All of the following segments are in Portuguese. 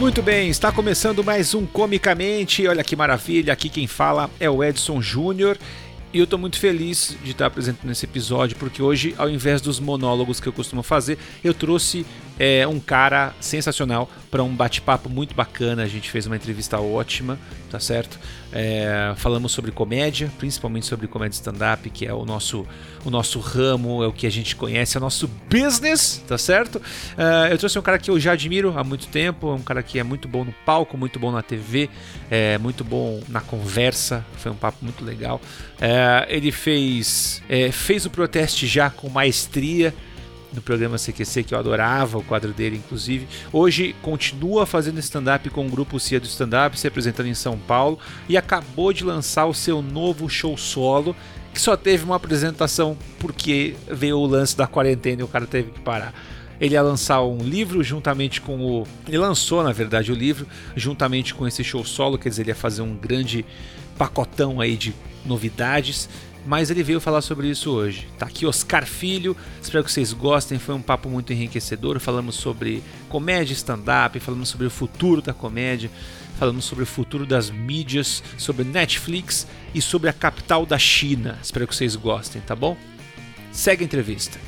Muito bem, está começando mais um Comicamente. Olha que maravilha, aqui quem fala é o Edson Júnior. E eu estou muito feliz de estar apresentando esse episódio, porque hoje, ao invés dos monólogos que eu costumo fazer, eu trouxe é, um cara sensacional para um bate-papo muito bacana. A gente fez uma entrevista ótima, tá certo? É, falamos sobre comédia, principalmente sobre comédia stand-up, que é o nosso, o nosso ramo, é o que a gente conhece, é o nosso business, tá certo? É, eu trouxe um cara que eu já admiro há muito tempo, um cara que é muito bom no palco, muito bom na TV, é, muito bom na conversa, foi um papo muito legal. É, ele fez, é, fez o protesto já com maestria no programa CQC, que eu adorava o quadro dele, inclusive. Hoje continua fazendo stand-up com o grupo Cia do Stand-up, se apresentando em São Paulo, e acabou de lançar o seu novo show solo, que só teve uma apresentação porque veio o lance da quarentena e o cara teve que parar. Ele ia lançar um livro juntamente com o. Ele lançou, na verdade, o livro juntamente com esse show solo, quer dizer, ele ia fazer um grande pacotão aí de novidades mas ele veio falar sobre isso hoje. Tá aqui Oscar Filho, espero que vocês gostem, foi um papo muito enriquecedor. Falamos sobre comédia stand-up, falamos sobre o futuro da comédia, falamos sobre o futuro das mídias, sobre Netflix e sobre a capital da China. Espero que vocês gostem, tá bom? Segue a entrevista.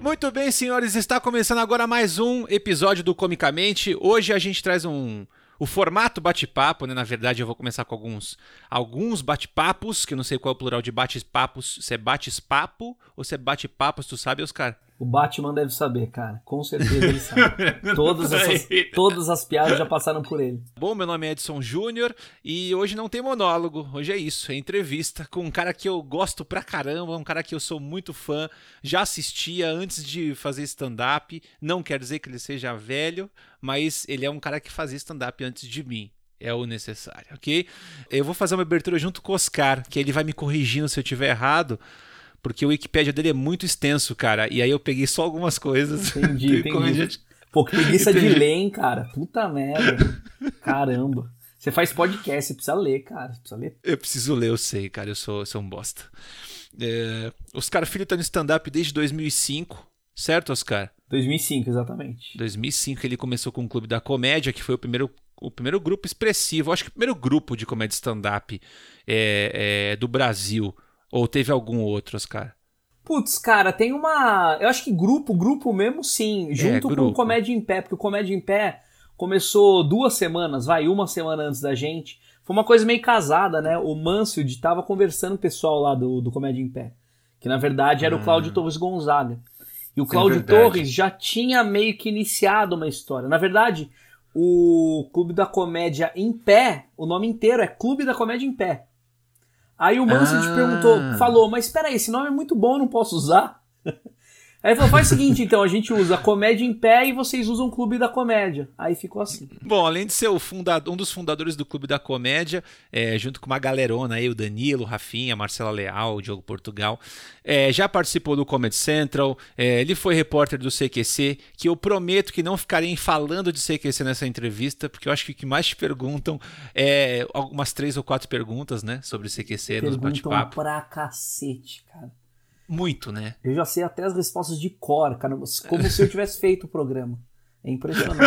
Muito bem, senhores, está começando agora mais um episódio do Comicamente. Hoje a gente traz um o formato bate-papo, né? Na verdade, eu vou começar com alguns alguns bate-papos, que eu não sei qual é o plural de bate-papos, se é bate-papo ou se é bate-papos, tu sabe, Oscar? O Batman deve saber, cara. Com certeza ele sabe. todas, essas, todas as piadas já passaram por ele. Bom, meu nome é Edson Júnior e hoje não tem monólogo. Hoje é isso, é entrevista com um cara que eu gosto pra caramba, um cara que eu sou muito fã. Já assistia antes de fazer stand-up. Não quer dizer que ele seja velho, mas ele é um cara que fazia stand-up antes de mim é o necessário, ok? Eu vou fazer uma abertura junto com o Oscar, que ele vai me corrigindo se eu tiver errado, porque o Wikipedia dele é muito extenso, cara. E aí eu peguei só algumas coisas. Entendi, entendi. Gente... Pô, que preguiça de ler, hein, cara. Puta merda. Caramba. Você faz podcast, você precisa ler, cara. Você precisa ler. Eu preciso ler, eu sei, cara. Eu sou, eu sou um bosta. É... Oscar Filho tá no stand-up desde 2005, certo, Oscar? 2005, exatamente. 2005 ele começou com o Clube da Comédia, que foi o primeiro, o primeiro grupo expressivo, acho que o primeiro grupo de comédia stand-up é, é, do Brasil. Ou teve algum outro, Oscar? Putz, cara, tem uma. Eu acho que grupo, grupo mesmo sim, é, junto é, com o Comédia em Pé, porque o Comédia em Pé começou duas semanas, vai, uma semana antes da gente. Foi uma coisa meio casada, né? O Mansfield tava conversando com o pessoal lá do, do Comédia em Pé, que na verdade era o Cláudio hum. Torres Gonzaga. E o Cláudio é Torres já tinha meio que iniciado uma história. Na verdade, o Clube da Comédia em Pé, o nome inteiro é Clube da Comédia em Pé. Aí o Mansfield ah. perguntou, falou, mas espera aí, esse nome é muito bom, eu não posso usar? Aí ele falou, faz o seguinte, então, a gente usa comédia em pé e vocês usam o Clube da Comédia. Aí ficou assim. Bom, além de ser o fundador, um dos fundadores do Clube da Comédia, é, junto com uma galerona aí, o Danilo, o Rafinha, Marcela Leal, o Diogo Portugal, é, já participou do Comedy Central, é, ele foi repórter do CQC, que eu prometo que não ficarei falando de CQC nessa entrevista, porque eu acho que o que mais te perguntam é algumas três ou quatro perguntas, né, sobre o CQC Perguntam nos bate-papo. pra cacete, cara. Muito, né? Eu já sei até as respostas de cor, cara, como se eu tivesse feito o programa. É impressionante.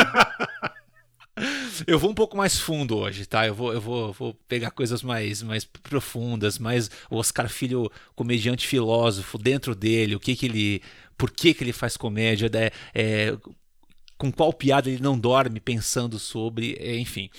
eu vou um pouco mais fundo hoje, tá? Eu vou, eu vou, vou pegar coisas mais, mais profundas, mais o Oscar Filho, comediante filósofo, dentro dele, o que que ele, por que que ele faz comédia, é, é com qual piada ele não dorme pensando sobre, é, enfim.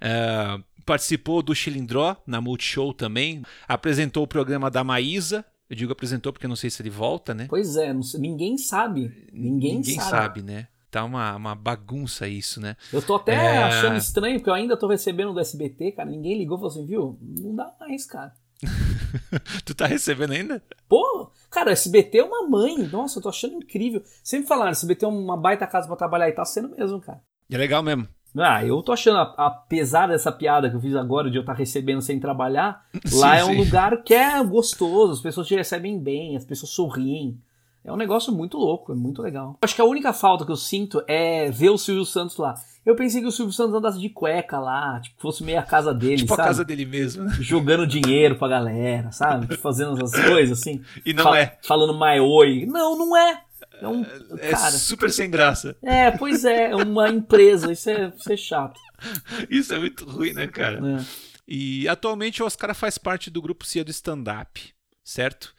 Uh, participou do Chilindró na Multishow também, apresentou o programa da Maísa, eu digo apresentou porque eu não sei se ele volta, né? Pois é, sei, ninguém sabe. Ninguém, ninguém sabe. sabe. né? Tá uma, uma bagunça isso, né? Eu tô até é... achando estranho, porque eu ainda tô recebendo do SBT, cara. Ninguém ligou e falou assim, viu? Não dá mais, cara. tu tá recebendo ainda? Pô, cara, o SBT é uma mãe. Nossa, eu tô achando incrível. Sempre falaram, SBT é uma baita casa pra trabalhar e tá sendo mesmo, cara. É legal mesmo. Ah, eu tô achando, apesar dessa piada que eu fiz agora de eu estar tá recebendo sem trabalhar, sim, lá é um lugar que é gostoso, as pessoas te recebem bem, as pessoas sorriem. É um negócio muito louco, é muito legal. Acho que a única falta que eu sinto é ver o Silvio Santos lá. Eu pensei que o Silvio Santos andasse de cueca lá, tipo, fosse meio a casa dele, tipo sabe? a casa dele mesmo, né? Jogando dinheiro pra galera, sabe? Fazendo essas coisas assim. E não Fal é. Falando mais oi. Não, não é. É, um, é cara, super sem graça. É, pois é, é uma empresa, isso é, isso é chato. Isso é muito ruim, né, cara? É. E atualmente o Oscar faz parte do grupo CIA do stand-up, certo?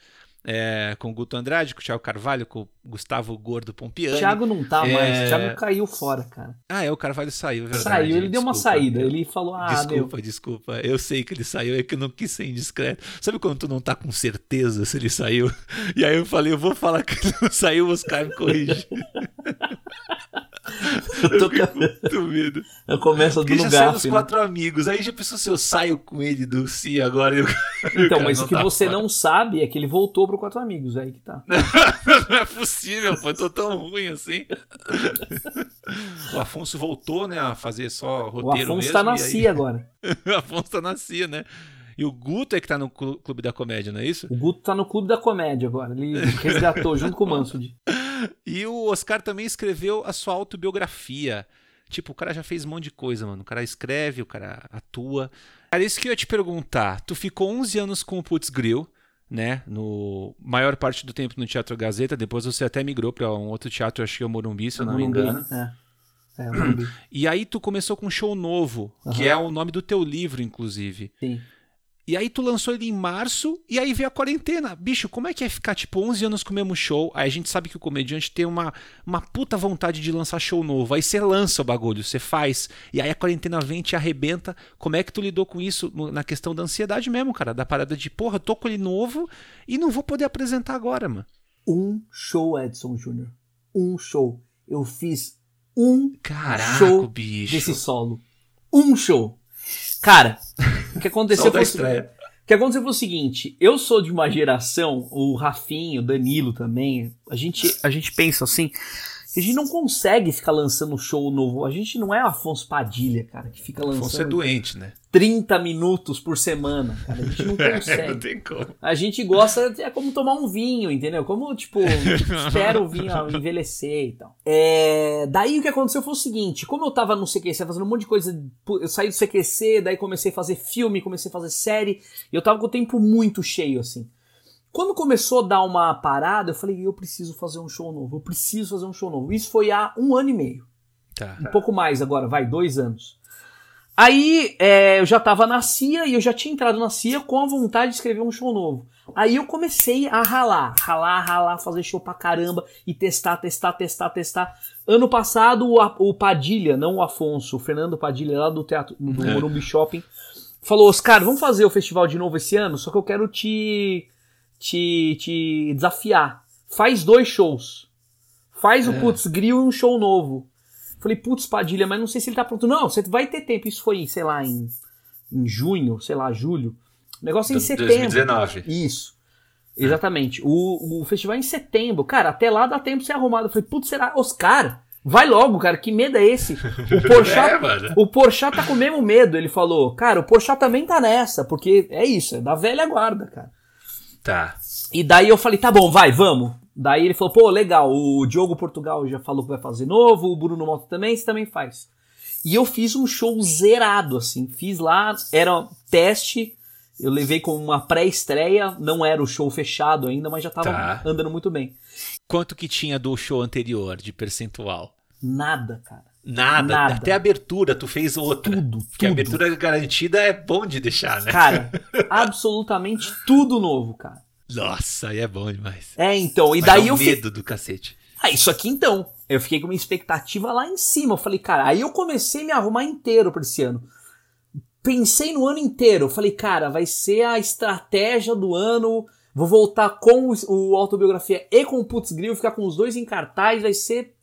é, com o Guto Andrade, com o Thiago Carvalho, com o Gustavo Gordo Pompiani. Thiago não tá é... mais, o Thiago caiu fora, cara. Ah, é, o Carvalho saiu, é verdade. Saiu, ele desculpa, deu uma saída, meu. ele falou, ah, Desculpa, meu... desculpa, eu sei que ele saiu, é que eu não quis ser indiscreto. Sabe quando tu não tá com certeza se ele saiu? E aí eu falei, eu vou falar que ele não saiu, os caras me corrigem. eu tô com muito medo. Eu começo do lugar. já os né? quatro amigos, aí já pensou se eu saio com ele do Si agora. Eu... Então, mas o que tá você fora. não sabe é que ele voltou pro Quatro Amigos, é aí que tá. não é possível, pô, eu tô tão ruim assim. o Afonso voltou, né, a fazer só roteiro O Afonso mesmo, tá na CIA agora. o Afonso tá na CIA, né? E o Guto é que tá no Clube da Comédia, não é isso? O Guto tá no Clube da Comédia agora. Ele resgatou junto com o Mansud. E o Oscar também escreveu a sua autobiografia. Tipo, o cara já fez um monte de coisa, mano. O cara escreve, o cara atua. Cara, isso que eu ia te perguntar. Tu ficou 11 anos com o Putz Grill, né? No maior parte do tempo no Teatro Gazeta. Depois você até migrou para um outro teatro, acho que é o Morumbi, se eu não Morumbi, me engano. É. É, e aí tu começou com um show novo, uhum. que é o nome do teu livro, inclusive. Sim. E aí tu lançou ele em março e aí veio a quarentena. Bicho, como é que é ficar tipo 11 anos com o mesmo show? Aí a gente sabe que o comediante tem uma, uma puta vontade de lançar show novo. Aí você lança o bagulho, você faz. E aí a quarentena vem e te arrebenta. Como é que tu lidou com isso na questão da ansiedade mesmo, cara? Da parada de, porra, tô com ele novo e não vou poder apresentar agora, mano. Um show, Edson Júnior. Um show. Eu fiz um Caraca, show bicho. desse solo. Um show. Cara, o que aconteceu foi. O que aconteceu foi o seguinte: eu sou de uma geração, o Rafinho, o Danilo também. A gente, a gente pensa assim a gente não consegue ficar lançando show novo. A gente não é Afonso Padilha, cara, que fica lançando. Afonso é doente, né? 30 minutos por semana, cara. A gente não consegue. não tem como. A gente gosta, é como tomar um vinho, entendeu? Como, tipo, espera o vinho envelhecer e tal. É... Daí o que aconteceu foi o seguinte: como eu tava no CQC fazendo um monte de coisa, eu saí do CQC, daí comecei a fazer filme, comecei a fazer série, e eu tava com o tempo muito cheio, assim. Quando começou a dar uma parada, eu falei, eu preciso fazer um show novo, eu preciso fazer um show novo. Isso foi há um ano e meio. Tá. Um pouco mais agora, vai, dois anos. Aí é, eu já tava na CIA e eu já tinha entrado na CIA com a vontade de escrever um show novo. Aí eu comecei a ralar, ralar, ralar, fazer show pra caramba e testar, testar, testar, testar. Ano passado o, o Padilha, não o Afonso, o Fernando Padilha lá do teatro do é. Morumbi Shopping, falou: Oscar, vamos fazer o festival de novo esse ano, só que eu quero te te, te desafiar. Faz dois shows. Faz é. o Putz Grill e um show novo. Falei, putz, Padilha, mas não sei se ele tá pronto. Não, você vai ter tempo. Isso foi, sei lá, em, em junho, sei lá, julho. O negócio é em setembro. 2019. Isso. Exatamente. O, o festival é em setembro. Cara, até lá dá tempo de ser arrumado. Eu falei, putz, será? Oscar, vai logo, cara. Que medo é esse? O Porchat, é, o Porchat tá com o mesmo medo. Ele falou, cara, o Porchat também tá nessa. Porque é isso, é da velha guarda, cara. Tá. E daí eu falei, tá bom, vai, vamos. Daí ele falou, pô, legal, o Diogo Portugal já falou que vai fazer novo, o Bruno Moto também, você também faz. E eu fiz um show zerado, assim. Fiz lá, era um teste, eu levei como uma pré-estreia, não era o show fechado ainda, mas já tava tá. andando muito bem. Quanto que tinha do show anterior de percentual? Nada, cara. Nada, Nada. Até a abertura tu fez outra. Tudo, tudo. Que a abertura garantida é bom de deixar, né? Cara, absolutamente tudo novo, cara. Nossa, aí é bom demais. É, então, e Mas daí é eu medo do cacete. Ah, isso aqui então. Eu fiquei com uma expectativa lá em cima. Eu falei, cara, aí eu comecei a me arrumar inteiro pra esse ano. Pensei no ano inteiro. Eu falei, cara, vai ser a estratégia do ano. Vou voltar com o, o autobiografia e com o Putz Grill, ficar com os dois em cartaz, vai ser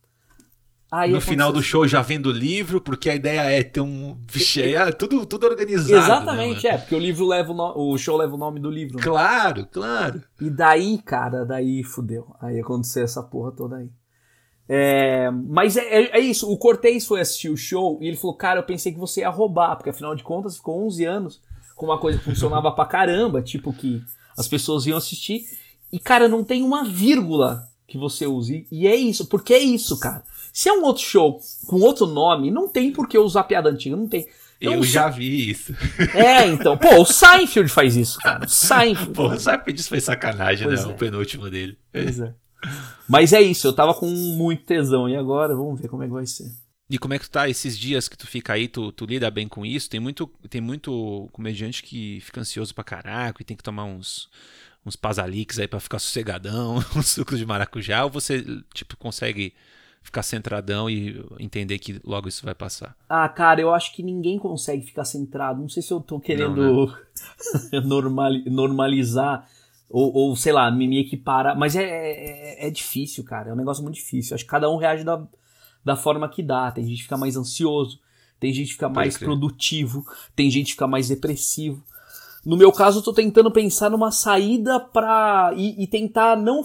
Aí no final do show já vendo o livro, porque a ideia é ter um. Vixe, é tudo, tudo organizado. Né, Exatamente, né, é, porque o livro leva o, no... o show leva o nome do livro. Né? Claro, claro. E daí, cara, daí fudeu. Aí aconteceu essa porra toda aí. É, mas é, é, é, isso, o Cortez foi assistir o show e ele falou, cara, eu pensei que você ia roubar, porque afinal de contas ficou 11 anos com uma coisa que funcionava pra caramba, tipo que as pessoas iam assistir. E, cara, não tem uma vírgula que você use. E é isso, porque é isso, cara. Se é um outro show com outro nome, não tem por que usar piada antiga, não tem. Então, eu já vi isso. É, então. Pô, o Seinfeld faz isso, cara. O Seinfeld. Pô, o Seinfeld foi sacanagem, pois né? É. O penúltimo dele. Pois é. Mas é isso, eu tava com muito tesão. E agora, vamos ver como é que vai ser. E como é que tu tá esses dias que tu fica aí, tu, tu lida bem com isso? Tem muito, tem muito comediante que fica ansioso pra caraca e tem que tomar uns, uns pasaliques aí para ficar sossegadão, uns sucos de maracujá, ou você, tipo, consegue ficar centradão e entender que logo isso vai passar? Ah, cara, eu acho que ninguém consegue ficar centrado. Não sei se eu tô querendo né? normalizar ou, ou, sei lá, me, me equiparar, mas é, é, é, difícil, cara. É um negócio muito difícil. Acho que cada um reage da, da forma que dá. Tem gente que fica mais ansioso, tem gente que fica mais produtivo, tem gente que fica mais depressivo. No meu caso, eu tô tentando pensar numa saída pra. e, e tentar não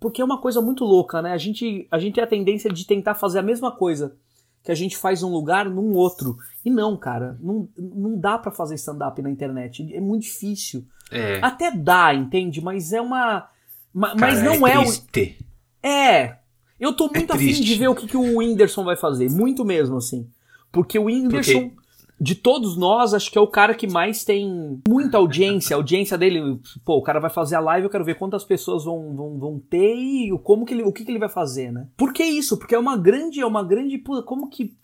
porque é uma coisa muito louca, né? A gente, a gente tem a tendência de tentar fazer a mesma coisa que a gente faz num lugar, num outro. E não, cara, não, não dá para fazer stand-up na internet. É muito difícil. É. Até dá, entende? Mas é uma. Mas cara, não é, é o. É. Eu tô muito é afim de ver o que, que o Whindersson vai fazer. Muito mesmo, assim. Porque o Whindersson. Porque de todos nós, acho que é o cara que mais tem muita audiência. A audiência dele, pô, o cara vai fazer a live, eu quero ver quantas pessoas vão, vão, vão ter e como que ele, o que, que ele vai fazer, né? Por que isso? Porque é uma grande, é uma grande, como que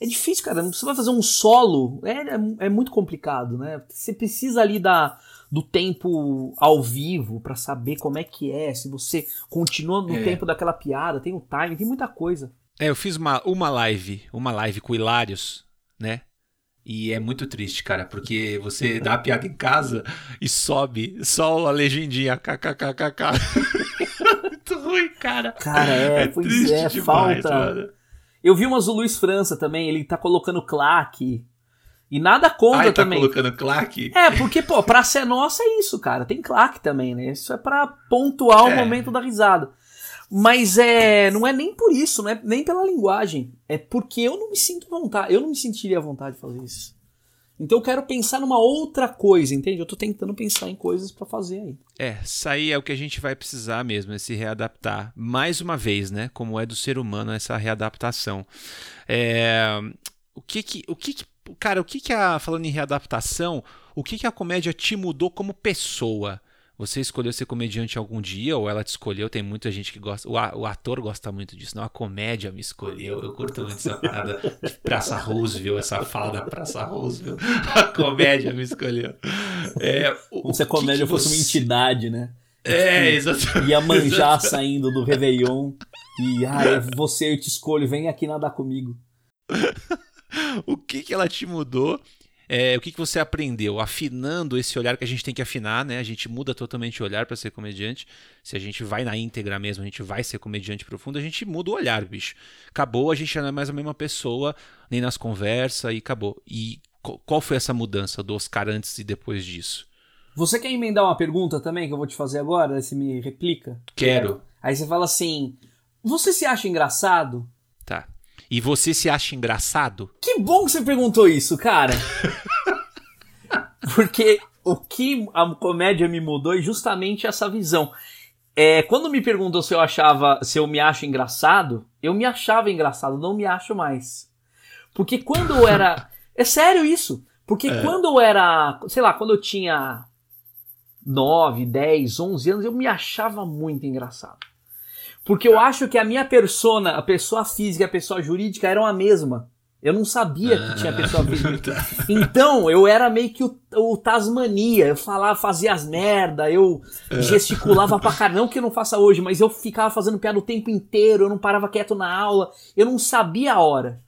é difícil, cara. Você vai fazer um solo, é, é, é muito complicado, né? Você precisa ali da, do tempo ao vivo para saber como é que é, se você continua no é. tempo daquela piada, tem o time, tem muita coisa. É, eu fiz uma, uma live, uma live com o Hilários, né? E é muito triste, cara, porque você dá a piada em casa e sobe só a legendinha kkkk. muito ruim, cara. Cara, é, é pois é, demais, falta. Mano. Eu vi umas do Luiz França também, ele tá colocando claque. E nada contra ah, tá também. tá colocando claque? É, porque, pô, pra ser nossa é isso, cara. Tem claque também, né? Isso é pra pontuar é. o momento da risada. Mas é, não é nem por isso, não é nem pela linguagem. É porque eu não me sinto vontade, eu não me sentiria à vontade de fazer isso. Então eu quero pensar numa outra coisa, entende? Eu tô tentando pensar em coisas para fazer aí. É, sair é o que a gente vai precisar mesmo, é se readaptar. Mais uma vez, né? Como é do ser humano essa readaptação. É, o que que, o que, que cara, o que que a falando em readaptação, o que que a comédia te mudou como pessoa? Você escolheu ser comediante algum dia ou ela te escolheu? Tem muita gente que gosta. O, o ator gosta muito disso. Não, a comédia me escolheu. Eu curto muito essa parada de Praça Roosevelt, essa fala da Praça Roosevelt. A comédia me escolheu. É, o, Como se a comédia fosse você... uma entidade, né? É, exatamente. Ia manjar saindo do Réveillon. E, ah, é você, eu te escolho, vem aqui nadar comigo. o que que ela te mudou é, o que, que você aprendeu afinando esse olhar que a gente tem que afinar, né? A gente muda totalmente o olhar para ser comediante. Se a gente vai na íntegra mesmo, a gente vai ser comediante profundo, a gente muda o olhar, bicho. Acabou, a gente não é mais a mesma pessoa, nem nas conversas e acabou. E qual foi essa mudança do Oscar antes e depois disso? Você quer emendar uma pergunta também que eu vou te fazer agora? Você me replica? Quero. Aí você fala assim: Você se acha engraçado? Tá. E você se acha engraçado? Que bom que você perguntou isso, cara. Porque o que a comédia me mudou é justamente essa visão. É, quando me perguntou se eu achava, se eu me acho engraçado, eu me achava engraçado, não me acho mais. Porque quando eu era. É sério isso. Porque é. quando eu era. Sei lá, quando eu tinha 9, 10, 11 anos, eu me achava muito engraçado. Porque eu acho que a minha persona, a pessoa física e a pessoa jurídica eram a mesma. Eu não sabia que tinha pessoa física. Então, eu era meio que o, o Tasmania. Eu falava, fazia as merda, eu é. gesticulava pra caramba. Não que eu não faça hoje, mas eu ficava fazendo piada o tempo inteiro, eu não parava quieto na aula, eu não sabia a hora.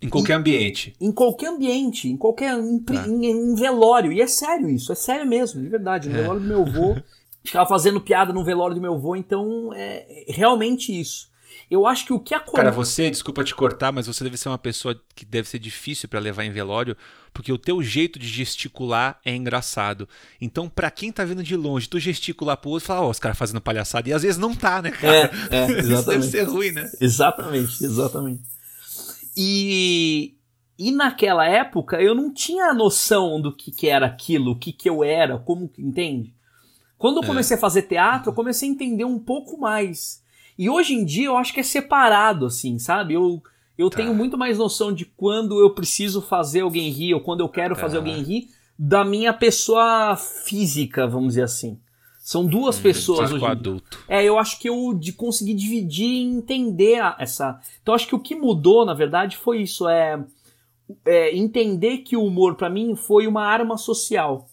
Em qualquer e, ambiente. Em qualquer ambiente, em qualquer. Em, ah. em, em, velório. E é sério isso, é sério mesmo, de verdade. No é. velório do meu avô. Ficava fazendo piada no velório do meu avô, então é realmente isso. Eu acho que o que acontece. Cara, você, desculpa te cortar, mas você deve ser uma pessoa que deve ser difícil para levar em velório, porque o teu jeito de gesticular é engraçado. Então, para quem tá vindo de longe, tu gesticular pro outro e falar, ó, oh, os caras fazendo palhaçada, e às vezes não tá, né, cara? É, é exatamente. Isso deve ser ruim, né? Exatamente, exatamente. E, e naquela época eu não tinha noção do que, que era aquilo, o que, que eu era, como que entende? Quando eu é. comecei é. a fazer teatro, eu comecei a entender um pouco mais. E hoje em dia eu acho que é separado, assim, sabe? Eu, eu tá. tenho muito mais noção de quando eu preciso fazer alguém rir ou quando eu quero tá. fazer alguém rir da minha pessoa física, vamos dizer assim. São duas hum, pessoas hoje. adulto. É, eu acho que eu de conseguir dividir e entender a, essa. Então acho que o que mudou, na verdade, foi isso. É, é entender que o humor, para mim, foi uma arma social.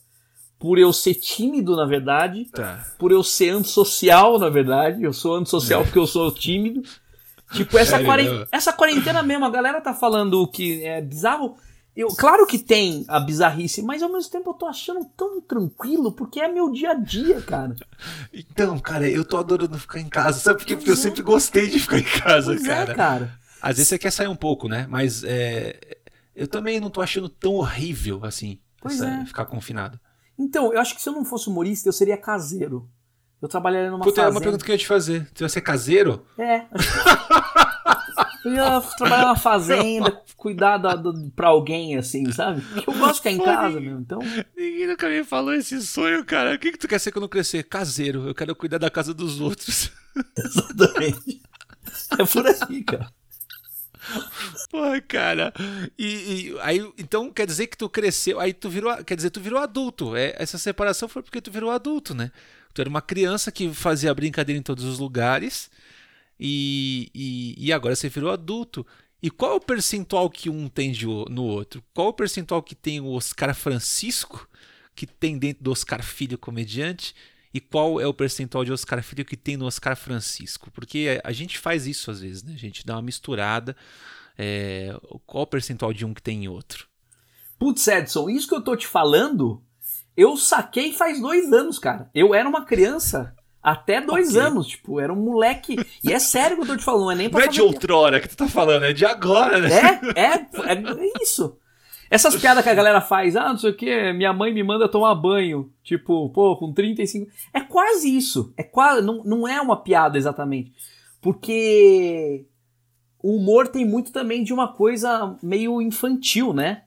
Por eu ser tímido, na verdade. Tá. Por eu ser antissocial, na verdade. Eu sou antissocial porque eu sou tímido. Tipo, essa, quarentena, essa quarentena mesmo, a galera tá falando que é bizarro. Eu, claro que tem a bizarrice, mas ao mesmo tempo eu tô achando tão tranquilo, porque é meu dia a dia, cara. Então, cara, eu tô adorando ficar em casa, sabe? Porque, porque eu é. sempre gostei de ficar em casa, pois é, cara. É, cara. Às vezes você quer sair um pouco, né? Mas é, eu também não tô achando tão horrível assim, essa, é. ficar confinado. Então, eu acho que se eu não fosse humorista, eu seria caseiro. Eu trabalharia numa Puta, fazenda. é uma pergunta que eu ia te fazer. Você vai ser caseiro? É. Eu ia trabalhar na fazenda, cuidar da, do, pra alguém, assim, sabe? Porque eu gosto de ficar em casa mesmo, então... Ninguém nunca me falou esse sonho, cara. O que, que tu quer ser quando crescer? Caseiro. Eu quero cuidar da casa dos outros. Exatamente. É por aí, cara. Pô, cara. E, e, aí, então quer dizer que tu cresceu, aí tu virou, quer dizer, tu virou adulto. É, essa separação foi porque tu virou adulto, né? Tu era uma criança que fazia brincadeira em todos os lugares e, e, e agora você virou adulto. E qual é o percentual que um tem de, no outro? Qual é o percentual que tem o Oscar Francisco, que tem dentro do Oscar Filho comediante? E qual é o percentual de Oscar Filho que tem no Oscar Francisco? Porque a gente faz isso às vezes, né? A gente dá uma misturada. É... Qual o percentual de um que tem em outro? Putz, Edson, isso que eu tô te falando, eu saquei faz dois anos, cara. Eu era uma criança até dois okay. anos, tipo, era um moleque. E é sério que eu tô te falando, não é nem pra. Não é de outrora que tu tá falando, é de agora, né? É, é, é isso. Essas piadas que a galera faz, ah, não sei o que, minha mãe me manda tomar banho, tipo, pô, com 35. É quase isso. É quase. Não, não é uma piada exatamente. Porque o humor tem muito também de uma coisa meio infantil, né?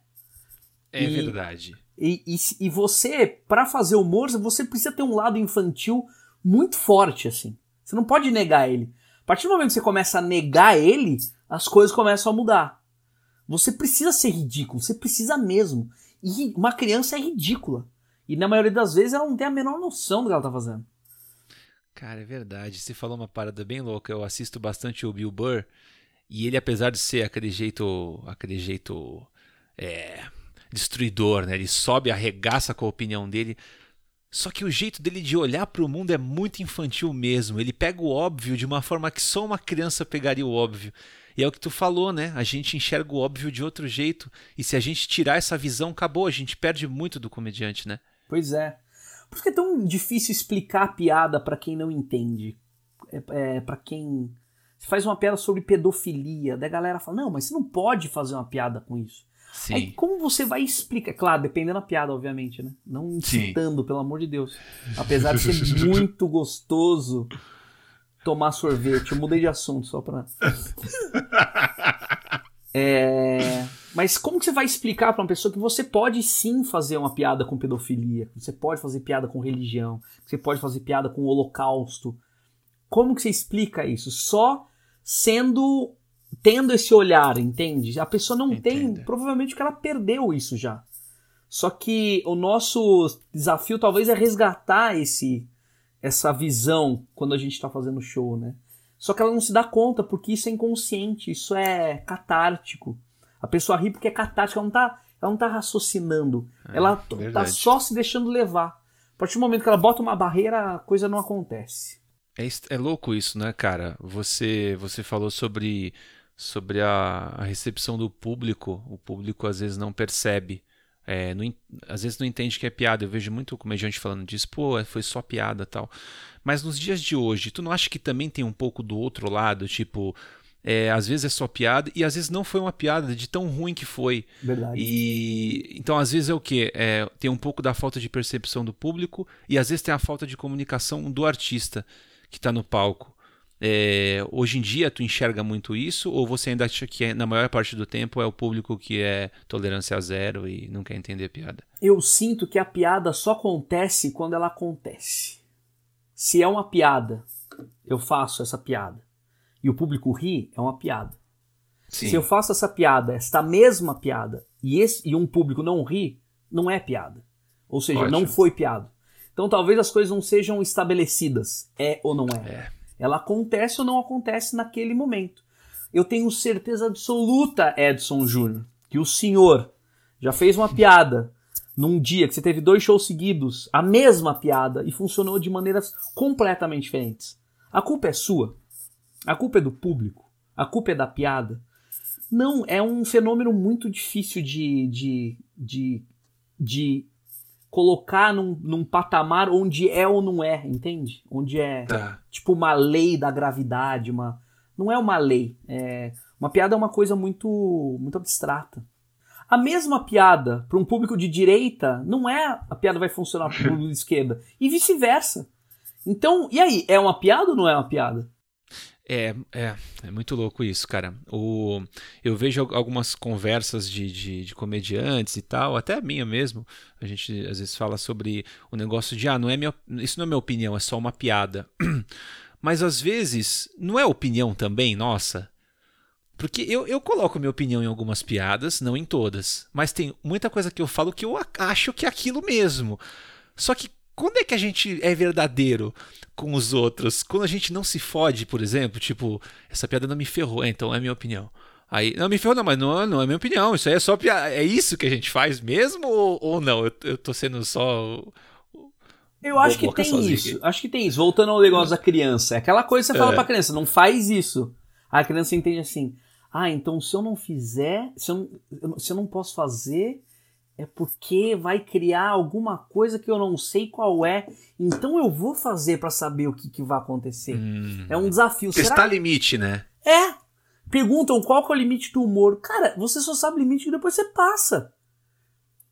É e, verdade. E, e, e você, para fazer humor, você precisa ter um lado infantil muito forte, assim. Você não pode negar ele. A partir do momento que você começa a negar ele, as coisas começam a mudar. Você precisa ser ridículo, você precisa mesmo. E uma criança é ridícula. E na maioria das vezes ela não tem a menor noção do que ela tá fazendo. Cara, é verdade. Você falou uma parada bem louca. Eu assisto bastante o Bill Burr. E ele, apesar de ser aquele jeito. aquele jeito. É, destruidor, né? Ele sobe, arregaça com a opinião dele. Só que o jeito dele de olhar para o mundo é muito infantil mesmo. Ele pega o óbvio de uma forma que só uma criança pegaria o óbvio. E é o que tu falou, né? A gente enxerga o óbvio de outro jeito. E se a gente tirar essa visão, acabou. A gente perde muito do comediante, né? Pois é. Por isso que é tão difícil explicar a piada para quem não entende. É, é para quem. Você faz uma piada sobre pedofilia, daí a galera fala: não, mas você não pode fazer uma piada com isso. Sim. Aí como você vai explicar? Claro, dependendo da piada, obviamente, né? Não incitando, pelo amor de Deus. Apesar de ser muito gostoso tomar sorvete. Eu mudei de assunto só pra. É... Mas como que você vai explicar para uma pessoa que você pode sim fazer uma piada com pedofilia, você pode fazer piada com religião, você pode fazer piada com o holocausto? Como que você explica isso? Só sendo tendo esse olhar, entende? A pessoa não Entendo. tem, provavelmente que ela perdeu isso já. Só que o nosso desafio talvez é resgatar esse essa visão quando a gente está fazendo show, né? Só que ela não se dá conta porque isso é inconsciente, isso é catártico. A pessoa ri porque é catártica, ela não tá, ela não tá raciocinando. É, ela tá verdade. tá só se deixando levar. A partir do momento que ela bota uma barreira, a coisa não acontece. É, é louco isso, né, cara? Você, você falou sobre sobre a, a, recepção do público. O público às vezes não percebe. É, não, às vezes não entende que é piada. Eu vejo muito comediante falando disso, pô, foi só piada tal. Mas nos dias de hoje, tu não acha que também tem um pouco do outro lado? Tipo, é, às vezes é só piada e às vezes não foi uma piada de tão ruim que foi. Verdade. E então às vezes é o que é, tem um pouco da falta de percepção do público e às vezes tem a falta de comunicação do artista que está no palco. É, hoje em dia tu enxerga muito isso ou você ainda acha que é, na maior parte do tempo é o público que é tolerância zero e não quer entender a piada? Eu sinto que a piada só acontece quando ela acontece. Se é uma piada, eu faço essa piada e o público ri, é uma piada. Sim. Se eu faço essa piada, esta mesma piada, e, esse, e um público não ri, não é piada. Ou seja, Ótimo. não foi piada. Então talvez as coisas não sejam estabelecidas, é ou não é. é. Ela acontece ou não acontece naquele momento. Eu tenho certeza absoluta, Edson Júnior, que o senhor já fez uma piada num dia que você teve dois shows seguidos, a mesma piada, e funcionou de maneiras completamente diferentes. A culpa é sua. A culpa é do público. A culpa é da piada. Não, é um fenômeno muito difícil de, de, de, de colocar num, num patamar onde é ou não é, entende? Onde é tá. tipo uma lei da gravidade, uma. Não é uma lei. É, uma piada é uma coisa muito, muito abstrata. A mesma piada para um público de direita não é a piada vai funcionar para o público de esquerda. E vice-versa. Então, e aí? É uma piada ou não é uma piada? É, é, é muito louco isso, cara. O, eu vejo algumas conversas de, de, de, comediantes e tal, até a minha mesmo. A gente às vezes fala sobre o negócio de, ah, não é minha, isso não é minha opinião, é só uma piada. Mas às vezes não é opinião também, nossa. Porque eu, eu coloco minha opinião em algumas piadas, não em todas. Mas tem muita coisa que eu falo que eu acho que é aquilo mesmo. Só que quando é que a gente é verdadeiro com os outros? Quando a gente não se fode, por exemplo, tipo, essa piada não me ferrou, então é minha opinião. Aí, não me ferrou, não, mas não, não é minha opinião. Isso aí é só piada. É isso que a gente faz mesmo ou, ou não? Eu, eu tô sendo só. Eu acho que tem sozinho. isso. Acho que tem isso. Voltando ao negócio da criança. É aquela coisa que você fala é. pra criança, não faz isso. A criança entende assim. Ah, então se eu não fizer, se eu, se eu não posso fazer, é porque vai criar alguma coisa que eu não sei qual é. Então eu vou fazer para saber o que, que vai acontecer. Hum, é um desafio. Testar Será... limite, né? É. Perguntam qual que é o limite do humor. Cara, você só sabe o limite e depois você passa.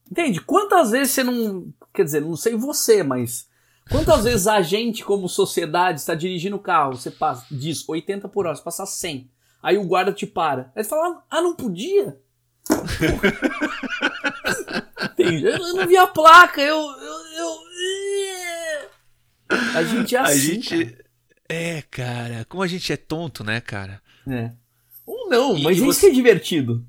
Entende? Quantas vezes você não. Quer dizer, não sei você, mas. Quantas vezes a gente, como sociedade, está dirigindo o carro, você passa, diz 80 por hora, você passa 100. Aí o guarda te para. Aí você fala, ah, não podia? Eu não vi a placa, eu. eu, eu... A gente é assim. A gente. Cara. É, cara. Como a gente é tonto, né, cara? É. Ou não, e mas você... isso é divertido.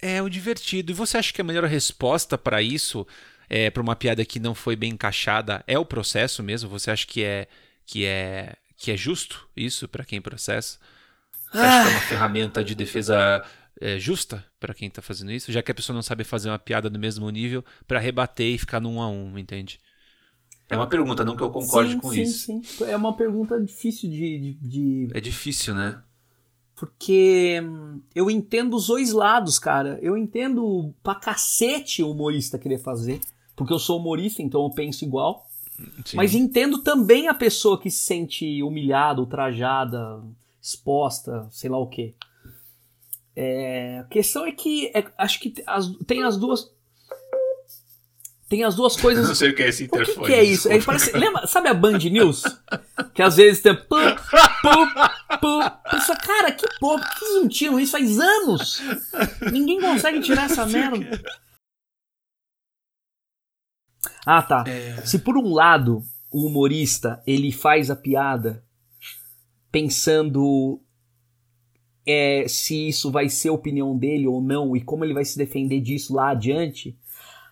É, o divertido. E você acha que a melhor resposta para isso, é, para uma piada que não foi bem encaixada, é o processo mesmo? Você acha que é que é que é justo isso para quem processa? Você acha que é uma ah. ferramenta de defesa é, justa para quem tá fazendo isso, já que a pessoa não sabe fazer uma piada do mesmo nível para rebater e ficar no um a um, entende? É uma pergunta, não que eu concorde sim, com sim, isso. Sim, sim. É uma pergunta difícil de, de, de, É difícil, né? Porque hum, eu entendo os dois lados, cara. Eu entendo pra cacete o humorista querer fazer. Porque eu sou humorista, então eu penso igual. Sim. Mas entendo também a pessoa que se sente humilhada, ultrajada, exposta, sei lá o quê. É, a questão é que é, acho que as, tem as duas. Tem as duas coisas. Não sei o que é esse interfone. O que, que é isso? É, parece, lembra, sabe a Band News? Que às vezes tem. Pum, pum, pum. Pensa, cara, que porra, por que não tiram isso faz anos? Ninguém consegue tirar essa merda. Ah, tá. É... Se por um lado o humorista ele faz a piada pensando é, se isso vai ser a opinião dele ou não e como ele vai se defender disso lá adiante.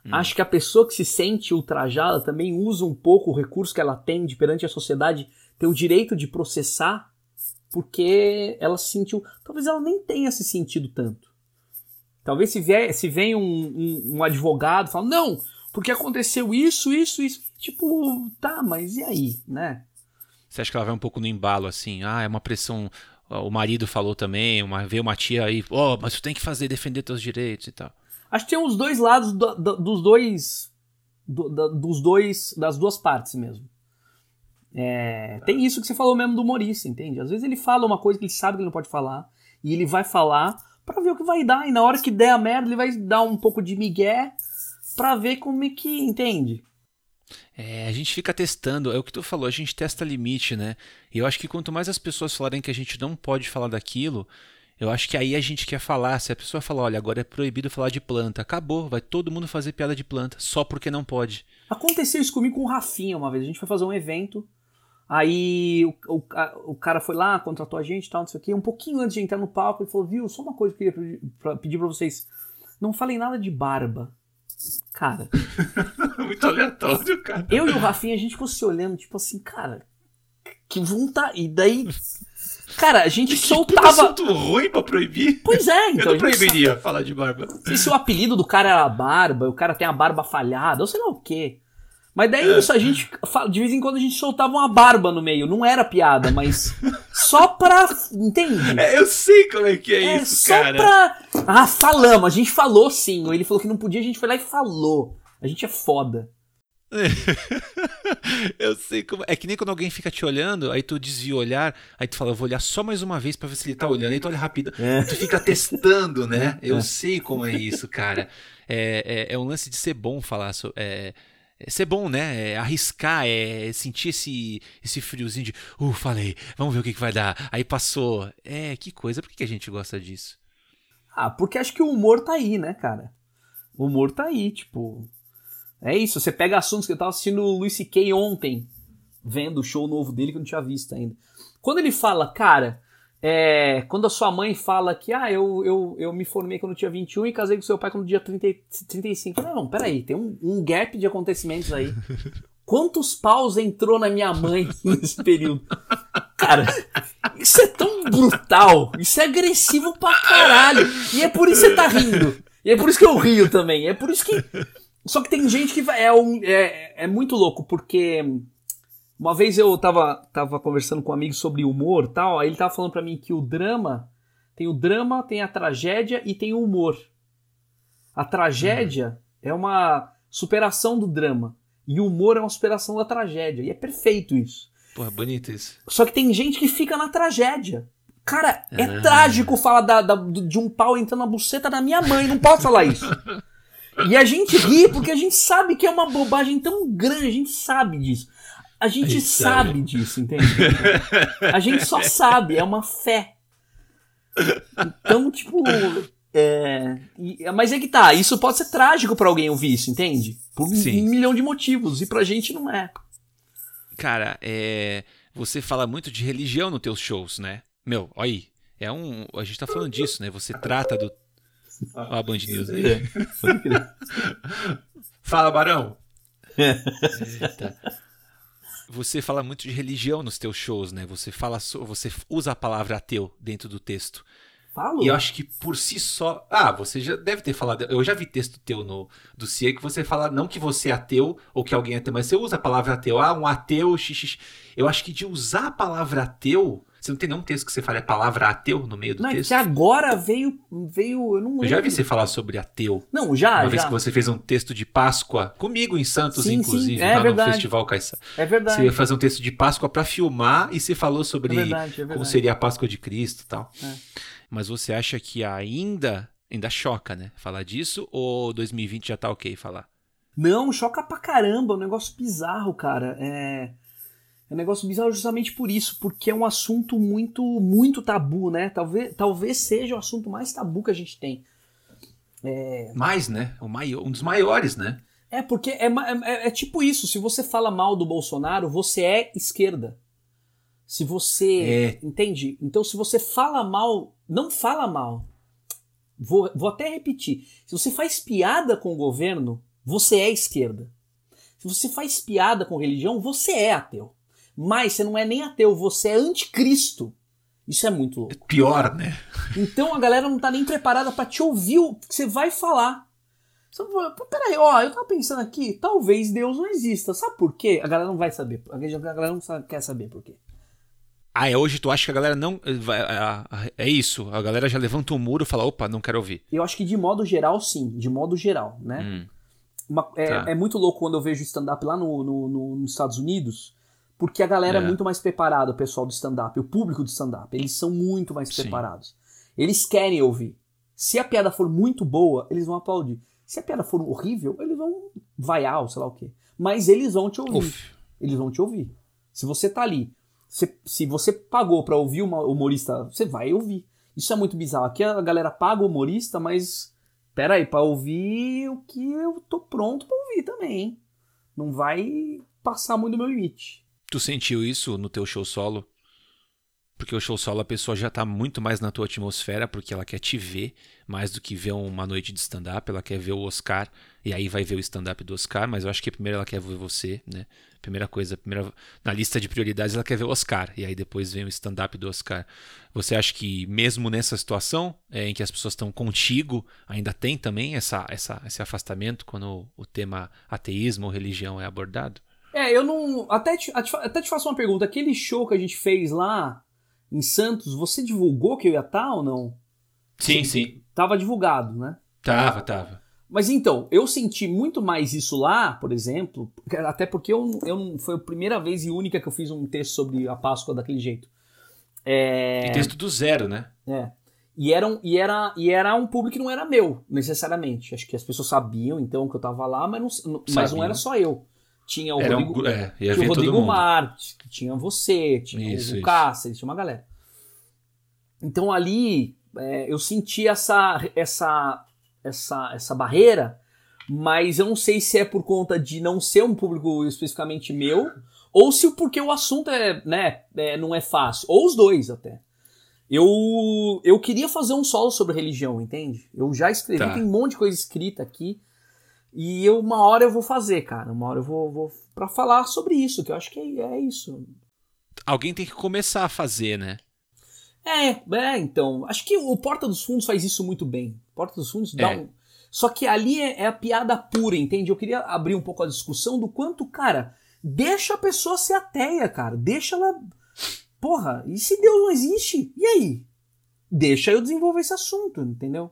Hum. Acho que a pessoa que se sente ultrajada também usa um pouco o recurso que ela tem de perante a sociedade ter o direito de processar porque ela se sentiu. Talvez ela nem tenha se sentido tanto. Talvez se, vier, se vem um, um, um advogado e fala, não, porque aconteceu isso, isso, isso. Tipo, tá, mas e aí, né? Você acha que ela vai um pouco no embalo, assim? Ah, é uma pressão o marido falou também, uma, veio uma tia aí, ó, oh, mas tu tem que fazer, defender teus direitos e tal. Acho que tem os dois lados do, do, dos dois. Do, dos dois. das duas partes mesmo. É, tem isso que você falou mesmo do humorista, entende? Às vezes ele fala uma coisa que ele sabe que ele não pode falar, e ele vai falar para ver o que vai dar, e na hora que der a merda, ele vai dar um pouco de migué pra ver como é que, entende? É, a gente fica testando, é o que tu falou, a gente testa limite, né? E eu acho que quanto mais as pessoas falarem que a gente não pode falar daquilo, eu acho que aí a gente quer falar. Se a pessoa falar, olha, agora é proibido falar de planta, acabou, vai todo mundo fazer piada de planta, só porque não pode. Aconteceu isso comigo com o Rafinha uma vez. A gente foi fazer um evento, aí o, o, a, o cara foi lá, contratou a gente e tal, não sei o quê. Um pouquinho antes de entrar no palco, ele falou, viu, só uma coisa que eu queria pedir pra, pedir pra vocês. Não falem nada de barba. Cara. Muito aleatório, cara. Eu e o Rafinha, a gente ficou se olhando, tipo assim, cara, que vontade. E daí. Cara, a gente que soltava. assunto ruim pra proibir. Pois é, então. Eu não proibiria sabe... falar de barba. E se o apelido do cara era barba, o cara tem a barba falhada, ou sei lá o quê. Mas daí é. isso, a gente. De vez em quando a gente soltava uma barba no meio. Não era piada, mas. só pra. Entende? É, eu sei como é que é, é isso, só cara. pra. Ah, falamos. A gente falou sim. Ele falou que não podia, a gente foi lá e falou. A gente é foda. eu sei como. É que nem quando alguém fica te olhando, aí tu desvia o olhar, aí tu fala, eu vou olhar só mais uma vez para ver se ele tá olhando, aí tu olha rápido. É. Tu fica testando, né? Eu é. sei como é isso, cara. É, é, é, um lance de ser bom falar. So, é, é ser bom, né? É arriscar, é sentir esse, esse friozinho de, uh, falei, vamos ver o que, que vai dar. Aí passou. É, que coisa, por que, que a gente gosta disso? Ah, porque acho que o humor tá aí, né, cara? O humor tá aí, tipo. É isso, você pega assuntos que eu tava assistindo o Luis C.K. ontem, vendo o show novo dele que eu não tinha visto ainda. Quando ele fala, cara, é, quando a sua mãe fala que, ah, eu, eu, eu me formei quando tinha 21 e casei com seu pai quando tinha 30, 35. Não, não, peraí, tem um, um gap de acontecimentos aí. Quantos paus entrou na minha mãe nesse período? Cara, isso é tão brutal, isso é agressivo pra caralho. E é por isso que você tá rindo. E é por isso que eu rio também. É por isso que. Só que tem gente que vai, é, um, é, é muito louco, porque uma vez eu tava, tava conversando com um amigo sobre humor tal, aí ele tava falando para mim que o drama tem o drama, tem a tragédia e tem o humor. A tragédia uhum. é uma superação do drama. E o humor é uma superação da tragédia. E é perfeito isso. Pô, é bonito isso. Só que tem gente que fica na tragédia. Cara, é ah. trágico falar da, da, de um pau entrando na buceta da minha mãe. Não posso falar isso. E a gente ri porque a gente sabe que é uma bobagem tão grande. A gente sabe disso. A gente sabe. sabe disso, entende? A gente só sabe, é uma fé. Então, tipo. É, mas é que tá, isso pode ser trágico para alguém ouvir isso, entende? Por Sim. um milhão de motivos, e pra gente não é. Cara, é, você fala muito de religião nos teus shows, né? Meu, olha aí. É um, a gente tá falando disso, né? Você trata do. Ó, a Band News aí. É. Fala, Barão. Eita você fala muito de religião nos teus shows, né? Você fala, você usa a palavra ateu dentro do texto. Falo. E eu acho que por si só. Ah, você já deve ter falado. Eu já vi texto teu no do CIA que você fala não que você é ateu ou que alguém é ateu, mas você usa a palavra ateu. Ah, um ateu, xixi. Eu acho que de usar a palavra ateu você não tem nenhum texto que você fale a palavra ateu no meio do não, texto? Não, que agora veio. veio eu, não eu já vi você falar sobre ateu. Não, já. Uma já. vez que você fez um texto de Páscoa, comigo em Santos, sim, inclusive, sim. É, lá verdade. no Festival Caiçara. É verdade. Você ia fazer um texto de Páscoa para filmar e você falou sobre é verdade, é verdade. como seria a Páscoa de Cristo e tal. É. Mas você acha que ainda. Ainda choca, né? Falar disso ou 2020 já tá ok falar? Não, choca pra caramba, é um negócio bizarro, cara. É. É um negócio bizarro justamente por isso, porque é um assunto muito, muito tabu, né? Talvez, talvez seja o assunto mais tabu que a gente tem. É... Mais, né? Um dos maiores, né? É, porque é, é, é, tipo isso. Se você fala mal do Bolsonaro, você é esquerda. Se você. É. Entende? Então, se você fala mal, não fala mal. Vou, vou até repetir. Se você faz piada com o governo, você é esquerda. Se você faz piada com religião, você é ateu. Mas você não é nem ateu, você é anticristo. Isso é muito louco. É pior, né? Então a galera não tá nem preparada para te ouvir o que você vai falar. Você fala, peraí, ó, eu tava pensando aqui, talvez Deus não exista. Sabe por quê? A galera não vai saber. A galera não sabe, quer saber por quê. Ah, é hoje tu acha que a galera não. É isso, a galera já levanta um muro e fala, opa, não quero ouvir. Eu acho que de modo geral, sim. De modo geral, né? Hum. Uma, é, tá. é, muito louco quando eu vejo stand-up lá no, no, no, nos Estados Unidos porque a galera é, é muito mais preparada, o pessoal do stand-up, o público do stand-up. Eles são muito mais Sim. preparados. Eles querem ouvir. Se a piada for muito boa, eles vão aplaudir. Se a piada for horrível, eles vão vaiar ou sei lá o quê. Mas eles vão te ouvir. Uf. Eles vão te ouvir. Se você tá ali, se, se você pagou para ouvir uma humorista, você vai ouvir. Isso é muito bizarro. Aqui a galera paga o humorista, mas pera aí, pra ouvir o que eu tô pronto pra ouvir também, hein? Não vai passar muito do meu limite. Tu sentiu isso no teu show solo? Porque o show solo a pessoa já está muito mais na tua atmosfera, porque ela quer te ver, mais do que ver uma noite de stand-up, ela quer ver o Oscar, e aí vai ver o stand-up do Oscar, mas eu acho que primeiro ela quer ver você, né? Primeira coisa, primeira, na lista de prioridades ela quer ver o Oscar, e aí depois vem o stand-up do Oscar. Você acha que mesmo nessa situação, é, em que as pessoas estão contigo, ainda tem também essa, essa, esse afastamento quando o tema ateísmo ou religião é abordado? É, eu não. Até te, até te faço uma pergunta. Aquele show que a gente fez lá em Santos, você divulgou que eu ia estar tá ou não? Sim, sim. Tava divulgado, né? Tava, tava. Mas então, eu senti muito mais isso lá, por exemplo, até porque eu, eu foi a primeira vez e única que eu fiz um texto sobre a Páscoa daquele jeito. É... E texto do zero, né? É. E era, um, e, era, e era um público que não era meu, necessariamente. Acho que as pessoas sabiam, então, que eu tava lá, mas não, mas não era só eu. Tinha o era Rodrigo, um, é, tinha o Rodrigo Marques, tinha você, tinha isso, o Cáceres, tinha uma galera. Então ali é, eu senti essa, essa, essa, essa barreira, mas eu não sei se é por conta de não ser um público especificamente meu, ou se porque o assunto é, né, é, não é fácil, ou os dois até. Eu, eu queria fazer um solo sobre religião, entende? Eu já escrevi, tá. tem um monte de coisa escrita aqui. E eu, uma hora eu vou fazer, cara. Uma hora eu vou, vou para falar sobre isso, que eu acho que é, é, isso. Alguém tem que começar a fazer, né? É, é, então. Acho que o Porta dos Fundos faz isso muito bem. Porta dos Fundos dá é. um. Só que ali é, é, a piada pura, entende? Eu queria abrir um pouco a discussão do quanto, cara, deixa a pessoa ser ateia, cara. Deixa ela. Porra, e se Deus não existe? E aí? Deixa eu desenvolver esse assunto, entendeu?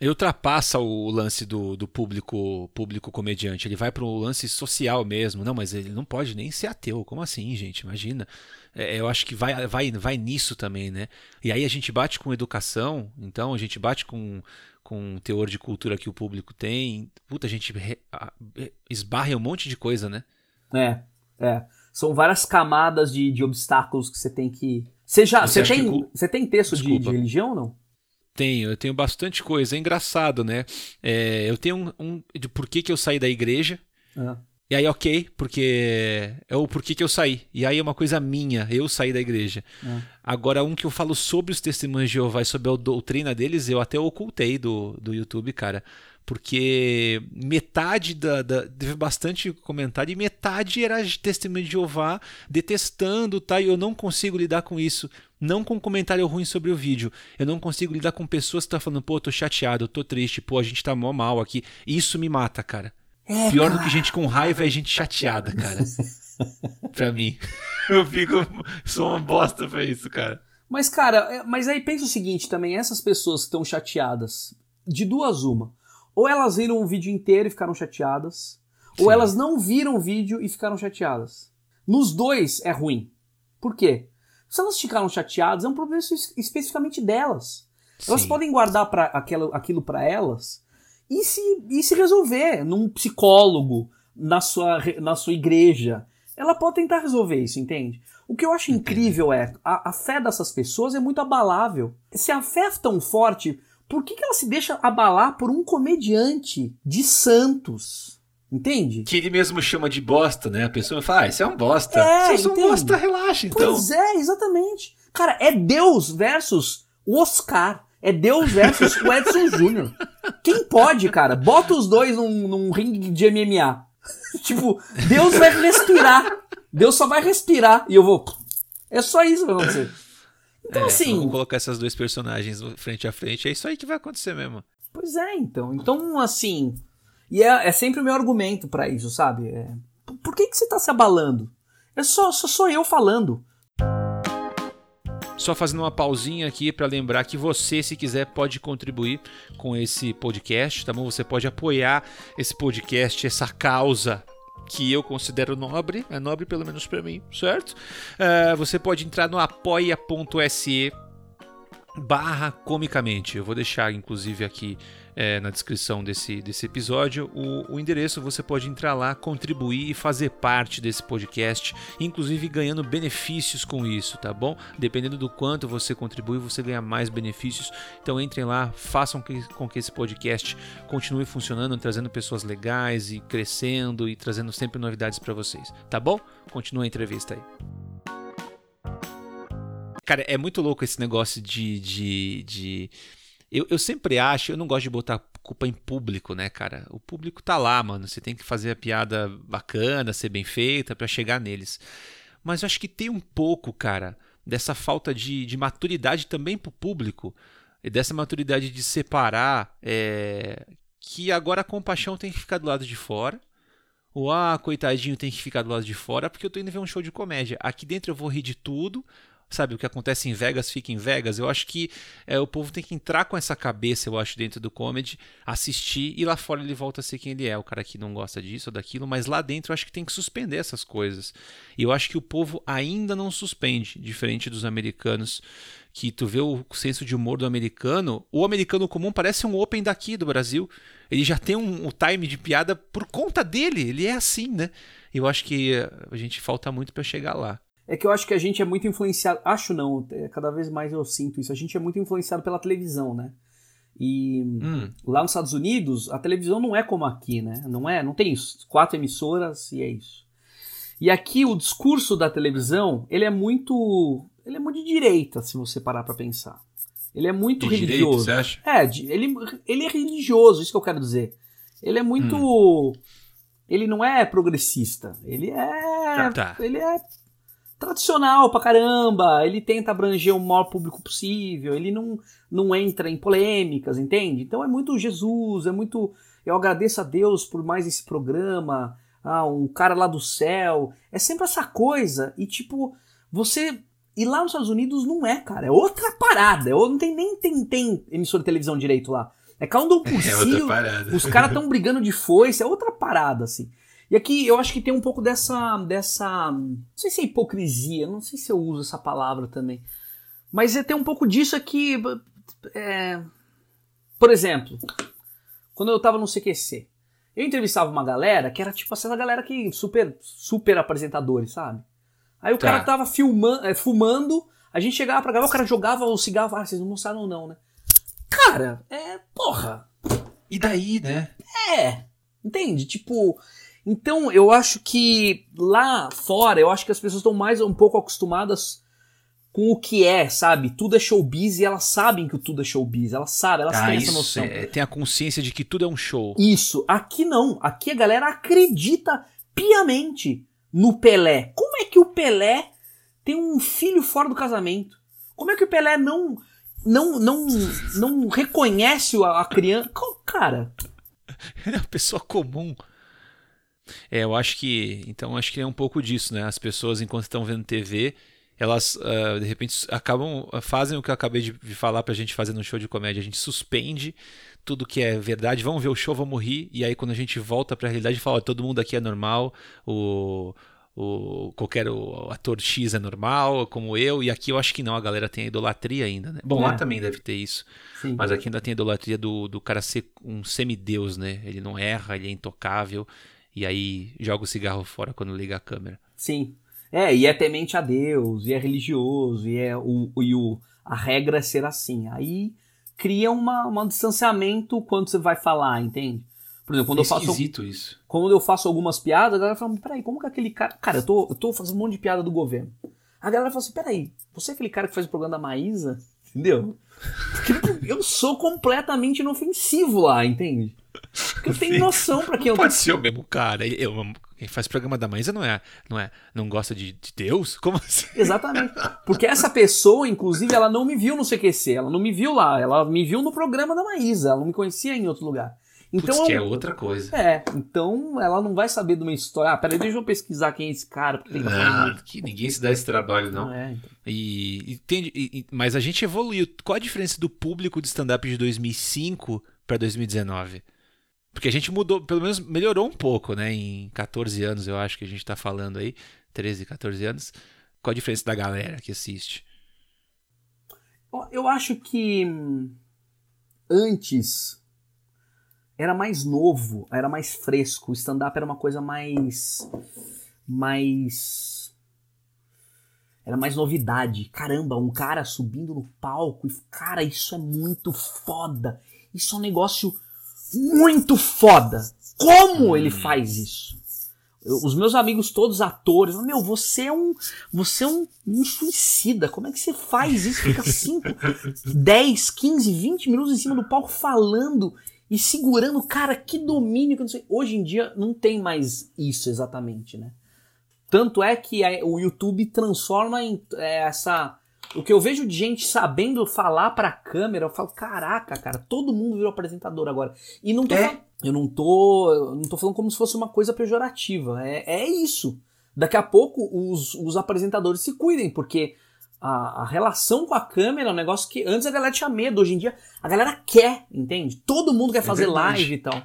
Ele ultrapassa o lance do, do público público comediante. Ele vai para o lance social mesmo. Não, mas ele não pode nem ser ateu. Como assim, gente? Imagina. É, eu acho que vai, vai, vai nisso também, né? E aí a gente bate com educação, então a gente bate com, com o teor de cultura que o público tem. Puta, a gente re, a, esbarra um monte de coisa, né? É, é. São várias camadas de, de obstáculos que você tem que. Você já. Você, você tem, que... você tem texto de, de religião ou não? Tenho, eu tenho bastante coisa. É engraçado, né? É, eu tenho um, um, de por que, que eu saí da igreja. Uhum. E aí, ok, porque é o porquê que eu saí. E aí é uma coisa minha, eu saí da igreja. Uhum. Agora, um que eu falo sobre os testemunhos de Jeová e sobre a doutrina deles, eu até ocultei do, do YouTube, cara porque metade da, da, teve bastante comentário e metade era de testemunho de Jeová detestando, tá? E eu não consigo lidar com isso. Não com comentário ruim sobre o vídeo. Eu não consigo lidar com pessoas que estão tá falando, pô, tô chateado, tô triste, pô, a gente tá mó mal aqui. Isso me mata, cara. É, Pior cara. do que gente com raiva é gente chateada, cara. pra mim. Eu fico. Sou uma bosta pra isso, cara. Mas, cara, é, mas aí pensa o seguinte também: essas pessoas que estão chateadas, de duas uma ou elas viram o vídeo inteiro e ficaram chateadas, Sim. ou elas não viram o vídeo e ficaram chateadas. Nos dois é ruim. Por quê? Se elas ficaram chateadas, é um problema especificamente delas. Sim. Elas podem guardar pra, aquilo, aquilo para elas e se, e se resolver num psicólogo, na sua, na sua igreja. Ela pode tentar resolver isso, entende? O que eu acho incrível é a, a fé dessas pessoas é muito abalável. Se a fé é tão forte, por que, que ela se deixa abalar por um comediante de Santos? Entende? Que ele mesmo chama de bosta, né? A pessoa fala, ah, isso é um bosta. É, Se é um bosta, relaxa, então. Pois é, exatamente. Cara, é Deus versus o Oscar. É Deus versus o Edson Júnior. Quem pode, cara? Bota os dois num, num ringue de MMA. tipo, Deus vai respirar. Deus só vai respirar e eu vou. É só isso que vai acontecer. Então, é, assim. Vamos colocar essas dois personagens frente a frente. É isso aí que vai acontecer mesmo. Pois é, então. Então, assim. E é, é sempre o meu argumento para isso, sabe? É, por que, que você tá se abalando? É só, só sou eu falando. Só fazendo uma pausinha aqui para lembrar que você, se quiser, pode contribuir com esse podcast, tá bom? Você pode apoiar esse podcast, essa causa que eu considero nobre, é nobre pelo menos para mim, certo? Uh, você pode entrar no apoia.se barra comicamente. Eu vou deixar, inclusive, aqui é, na descrição desse, desse episódio o, o, endereço. Você pode entrar lá, contribuir e fazer parte desse podcast, inclusive ganhando benefícios com isso, tá bom? Dependendo do quanto você contribui, você ganha mais benefícios. Então entrem lá, façam que, com que esse podcast continue funcionando, trazendo pessoas legais e crescendo e trazendo sempre novidades para vocês, tá bom? Continua a entrevista aí. Cara, é muito louco esse negócio de. de, de... Eu, eu sempre acho, eu não gosto de botar culpa em público, né, cara? O público tá lá, mano. Você tem que fazer a piada bacana, ser bem feita para chegar neles. Mas eu acho que tem um pouco, cara, dessa falta de, de maturidade também pro público. E dessa maturidade de separar é, que agora a compaixão tem que ficar do lado de fora. O ah, coitadinho tem que ficar do lado de fora porque eu tô indo ver um show de comédia. Aqui dentro eu vou rir de tudo sabe, o que acontece em Vegas fica em Vegas. Eu acho que é, o povo tem que entrar com essa cabeça, eu acho, dentro do comedy, assistir e lá fora ele volta a ser quem ele é, o cara que não gosta disso ou daquilo, mas lá dentro eu acho que tem que suspender essas coisas. E eu acho que o povo ainda não suspende, diferente dos americanos, que tu vê o senso de humor do americano, o americano comum parece um open daqui do Brasil. Ele já tem um, um time de piada por conta dele, ele é assim, né? Eu acho que a gente falta muito para chegar lá. É que eu acho que a gente é muito influenciado. Acho não, é, cada vez mais eu sinto isso. A gente é muito influenciado pela televisão, né? E hum. lá nos Estados Unidos, a televisão não é como aqui, né? Não é, não tem isso. Quatro emissoras e é isso. E aqui o discurso da televisão, ele é muito, ele é muito de direita, se você parar para pensar. Ele é muito de religioso. Direito, você acha? É, ele, ele é religioso, isso que eu quero dizer. Ele é muito hum. ele não é progressista. Ele é. Ah, tá. Ele é tradicional pra caramba, ele tenta abranger o maior público possível, ele não, não entra em polêmicas, entende? Então é muito Jesus, é muito. Eu agradeço a Deus por mais esse programa, ah, um cara lá do céu. É sempre essa coisa, e tipo, você. E lá nos Estados Unidos não é, cara, é outra parada. Eu não tem nem tem, tem emissora de televisão direito lá. É cada um por é os caras estão brigando de foice, é outra parada, assim. E aqui eu acho que tem um pouco dessa. dessa não sei se é hipocrisia, não sei se eu uso essa palavra também. Mas é ter um pouco disso aqui. É, por exemplo, quando eu tava no CQC, eu entrevistava uma galera que era tipo essa galera que super, super apresentadores, sabe? Aí o tá. cara tava filmando, é, fumando, a gente chegava pra gravar, o cara jogava o cigarro, ah, vocês não mostraram não, né? Cara, é. Porra! E daí, né? É! Entende? Tipo, então, eu acho que lá fora, eu acho que as pessoas estão mais um pouco acostumadas com o que é, sabe? Tudo é showbiz e elas sabem que tudo é showbiz. Elas sabem, elas ah, têm essa noção. É, tem a consciência de que tudo é um show. Isso. Aqui não. Aqui a galera acredita piamente no Pelé. Como é que o Pelé tem um filho fora do casamento? Como é que o Pelé não não não não reconhece a, a criança? Cara, é uma pessoa comum. É, eu acho que. Então, acho que é um pouco disso, né? As pessoas, enquanto estão vendo TV, elas uh, de repente acabam. fazem o que eu acabei de falar pra gente fazer no show de comédia. A gente suspende tudo que é verdade, vamos ver o show, vamos rir, e aí quando a gente volta pra realidade, fala: todo mundo aqui é normal, o o qualquer o ator X é normal, como eu, e aqui eu acho que não, a galera tem a idolatria ainda, né? Bom, é. lá também deve ter isso. Sim. Mas aqui ainda tem a idolatria do, do cara ser um semideus, né? Ele não erra, ele é intocável e aí joga o cigarro fora quando liga a câmera. Sim. É, e é temente a Deus, e é religioso, e é o, e o a regra é ser assim. Aí cria uma, um distanciamento quando você vai falar, entende? Por exemplo, quando é eu faço. isso. Quando eu faço algumas piadas, a galera fala, peraí, como que aquele cara. Cara, eu tô, eu tô fazendo um monte de piada do governo. A galera fala assim, peraí, você é aquele cara que faz o programa da Maísa? Entendeu? Eu sou completamente inofensivo lá, entende? Porque eu tenho noção para quem eu Pode ser o mesmo cara. Eu, quem faz programa da Maísa não é, não é, não gosta de, de, Deus? Como assim? Exatamente. Porque essa pessoa, inclusive, ela não me viu no CQC, ela não me viu lá, ela me viu no programa da Maísa, ela não me conhecia em outro lugar. Então, Puts, que é outra coisa. É, então ela não vai saber de uma história. Ah, peraí, deixa eu pesquisar quem é esse cara. Porque tem não, que ninguém se dá esse trabalho, não. não é, então. e, e, tem, e, mas a gente evoluiu. Qual a diferença do público de stand-up de 2005 para 2019? Porque a gente mudou, pelo menos melhorou um pouco, né? Em 14 anos, eu acho que a gente tá falando aí. 13, 14 anos. Qual a diferença da galera que assiste? Eu acho que hum, antes era mais novo, era mais fresco. O stand-up era uma coisa mais. mais. Era mais novidade. Caramba, um cara subindo no palco e. Cara, isso é muito foda. Isso é um negócio muito foda. Como hum. ele faz isso? Os meus amigos todos atores, meu, você é um, você é um, um suicida. Como é que você faz isso? Fica 5, 10, 15, 20 minutos em cima do palco falando e segurando, cara, que domínio que não sei. Hoje em dia não tem mais isso exatamente, né? Tanto é que a, o YouTube transforma em é, essa o que eu vejo de gente sabendo falar pra câmera, eu falo, caraca, cara, todo mundo virou apresentador agora. E não tô é. falando, eu não tô, eu não tô falando como se fosse uma coisa pejorativa. É, é isso. Daqui a pouco os, os apresentadores se cuidem, porque a, a, relação com a câmera é um negócio que antes a galera tinha medo, hoje em dia a galera quer, entende? Todo mundo quer é fazer live e tal.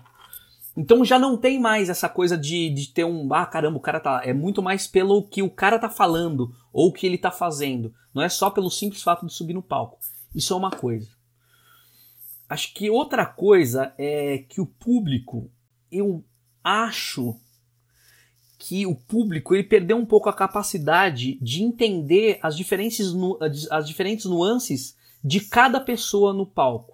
Então já não tem mais essa coisa de, de ter um, ah, caramba, o cara tá. É muito mais pelo que o cara tá falando ou o que ele tá fazendo. Não é só pelo simples fato de subir no palco. Isso é uma coisa. Acho que outra coisa é que o público, eu acho que o público ele perdeu um pouco a capacidade de entender as diferentes, as diferentes nuances de cada pessoa no palco.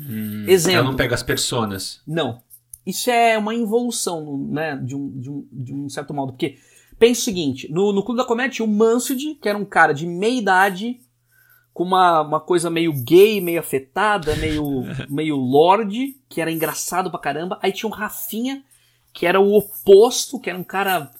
Hum, Exemplo. Ela não pega as personas. Não. Isso é uma involução, né, de um, de um, de um certo modo. Porque, pensa o seguinte, no, no Clube da Comédia tinha o Mansfield, que era um cara de meia idade, com uma, uma coisa meio gay, meio afetada, meio, meio lorde, que era engraçado pra caramba. Aí tinha o Rafinha, que era o oposto, que era um cara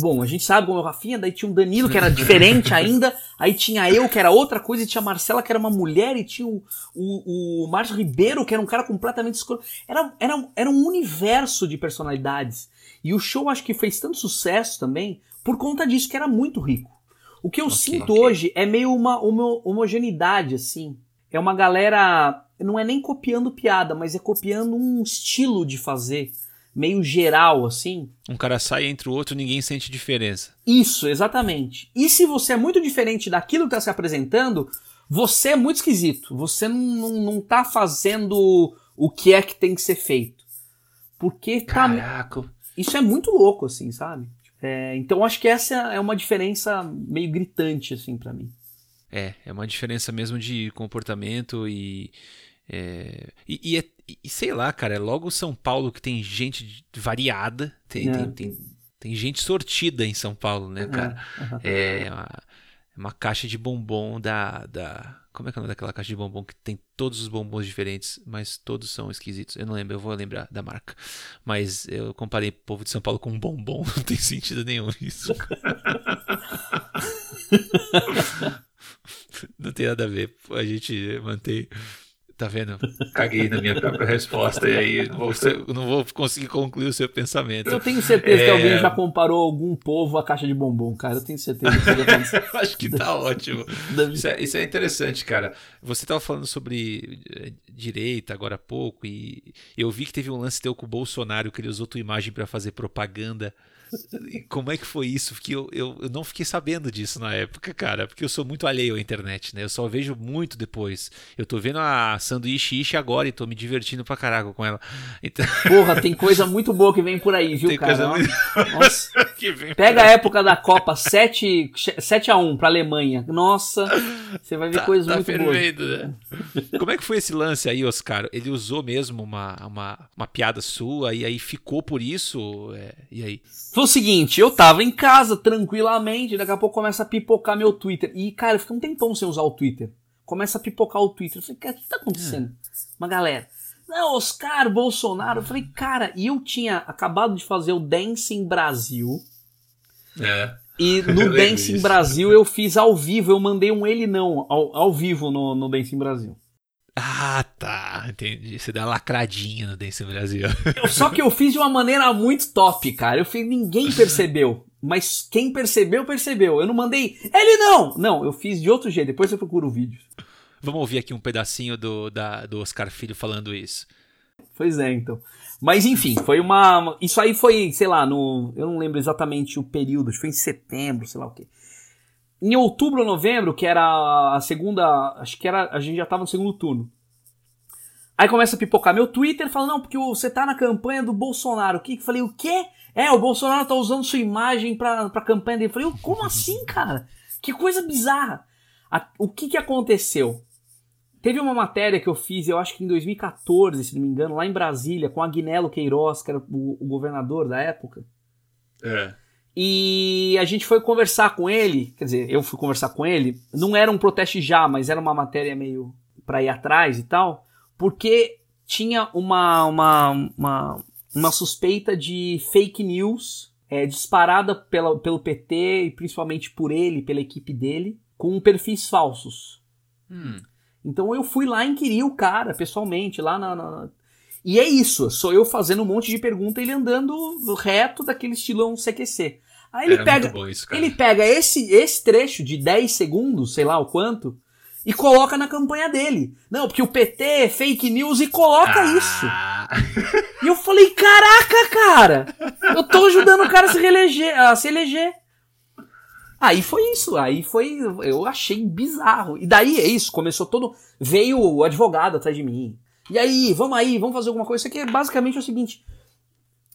Bom, a gente sabe como é o Rafinha, daí tinha um Danilo que era diferente ainda, aí tinha eu que era outra coisa, e tinha a Marcela que era uma mulher, e tinha o, o, o Márcio Ribeiro que era um cara completamente escuro. Era, era, era um universo de personalidades. E o show acho que fez tanto sucesso também por conta disso, que era muito rico. O que eu okay, sinto okay. hoje é meio uma, uma homogeneidade, assim. É uma galera. Não é nem copiando piada, mas é copiando um estilo de fazer meio geral, assim. Um cara sai entre o outro ninguém sente diferença. Isso, exatamente. E se você é muito diferente daquilo que está se apresentando, você é muito esquisito. Você não, não, tá fazendo o que é que tem que ser feito. Porque tá. Caraca. Isso é muito louco, assim, sabe? É, então acho que essa é uma diferença meio gritante, assim, para mim. É, é uma diferença mesmo de comportamento e. É, e, e é e, sei lá, cara, é logo São Paulo que tem gente variada, tem, é. tem, tem, tem, gente sortida em São Paulo, né, cara? É, é uma, é uma, caixa de bombom da, da. Como é que é o nome daquela caixa de bombom que tem todos os bombons diferentes, mas todos são esquisitos? Eu não lembro, eu vou lembrar da marca. Mas eu comparei o povo de São Paulo com um bombom, não tem sentido nenhum isso. não tem nada a ver. A gente mantém Tá vendo? Caguei na minha própria resposta e aí não vou, não vou, conseguir concluir o seu pensamento. Eu tenho certeza é... que alguém já comparou algum povo à caixa de bombom, cara. Eu tenho certeza que Acho que tá ótimo. Isso é, isso é, interessante, cara. Você tava falando sobre eh, direita agora há pouco e eu vi que teve um lance teu com o Bolsonaro que ele usou tua imagem para fazer propaganda como é que foi isso? Porque eu, eu, eu, não fiquei sabendo disso na época, cara, porque eu sou muito alheio à internet, né? Eu só vejo muito depois. Eu tô vendo a sanduíche Ishi agora e tô me divertindo pra caraca com ela. Então... Porra, tem coisa muito boa que vem por aí, viu, tem cara? Coisa muito... Nossa. Pega a época da Copa 7, 7 a 1 pra Alemanha. Nossa, você vai ver tá, coisas tá muito fervendo, boas. Né? Como é que foi esse lance aí, Oscar? Ele usou mesmo uma, uma, uma piada sua e aí ficou por isso? É, e aí? Foi o seguinte, eu tava em casa tranquilamente, daqui a pouco começa a pipocar meu Twitter. E, cara, eu fiquei um tempão sem usar o Twitter. Começa a pipocar o Twitter. Eu falei, cara, o que tá acontecendo? É. Uma galera. Não, Oscar, Bolsonaro. Eu falei, cara, e eu tinha acabado de fazer o Dancing Brasil. É. E no Dancing Brasil eu fiz ao vivo, eu mandei um ele não ao, ao vivo no, no Dancing Brasil. Ah, tá. Entendi. Você dá lacradinha no Dance Brasil. Só que eu fiz de uma maneira muito top, cara. Eu fiz, ninguém percebeu. Mas quem percebeu, percebeu. Eu não mandei. Ele não! Não, eu fiz de outro jeito. Depois eu procuro o vídeo. Vamos ouvir aqui um pedacinho do, da, do Oscar Filho falando isso. Pois é, então. Mas enfim, foi uma. Isso aí foi, sei lá, no. Eu não lembro exatamente o período, acho que foi em setembro, sei lá o quê. Em outubro ou novembro, que era a segunda. Acho que era. A gente já tava no segundo turno. Aí começa a pipocar meu Twitter falando, não, porque você tá na campanha do Bolsonaro. O que? Eu falei, o quê? É, o Bolsonaro tá usando sua imagem pra, pra campanha dele. Eu falei, como assim, cara? Que coisa bizarra. A, o que que aconteceu? Teve uma matéria que eu fiz, eu acho que em 2014, se não me engano, lá em Brasília, com Agnello Queiroz, que era o, o governador da época. É. E a gente foi conversar com ele, quer dizer, eu fui conversar com ele, não era um protesto já, mas era uma matéria meio pra ir atrás e tal, porque tinha uma, uma, uma, uma suspeita de fake news é, disparada pela, pelo PT e principalmente por ele, pela equipe dele, com perfis falsos. Hum. Então eu fui lá inquirir o cara pessoalmente, lá na, na, E é isso, sou eu fazendo um monte de pergunta e ele andando reto daquele estilão CQC. Aí ele Era pega, isso, ele pega esse, esse trecho de 10 segundos, sei lá o quanto, e coloca na campanha dele. Não, porque o PT é fake news e coloca isso. Ah. E eu falei, caraca, cara! Eu tô ajudando o cara a se, reeleger, a se eleger. Aí foi isso, aí foi. Eu achei bizarro. E daí é isso, começou todo. Veio o advogado atrás de mim. E aí, vamos aí, vamos fazer alguma coisa. Isso aqui é basicamente o seguinte: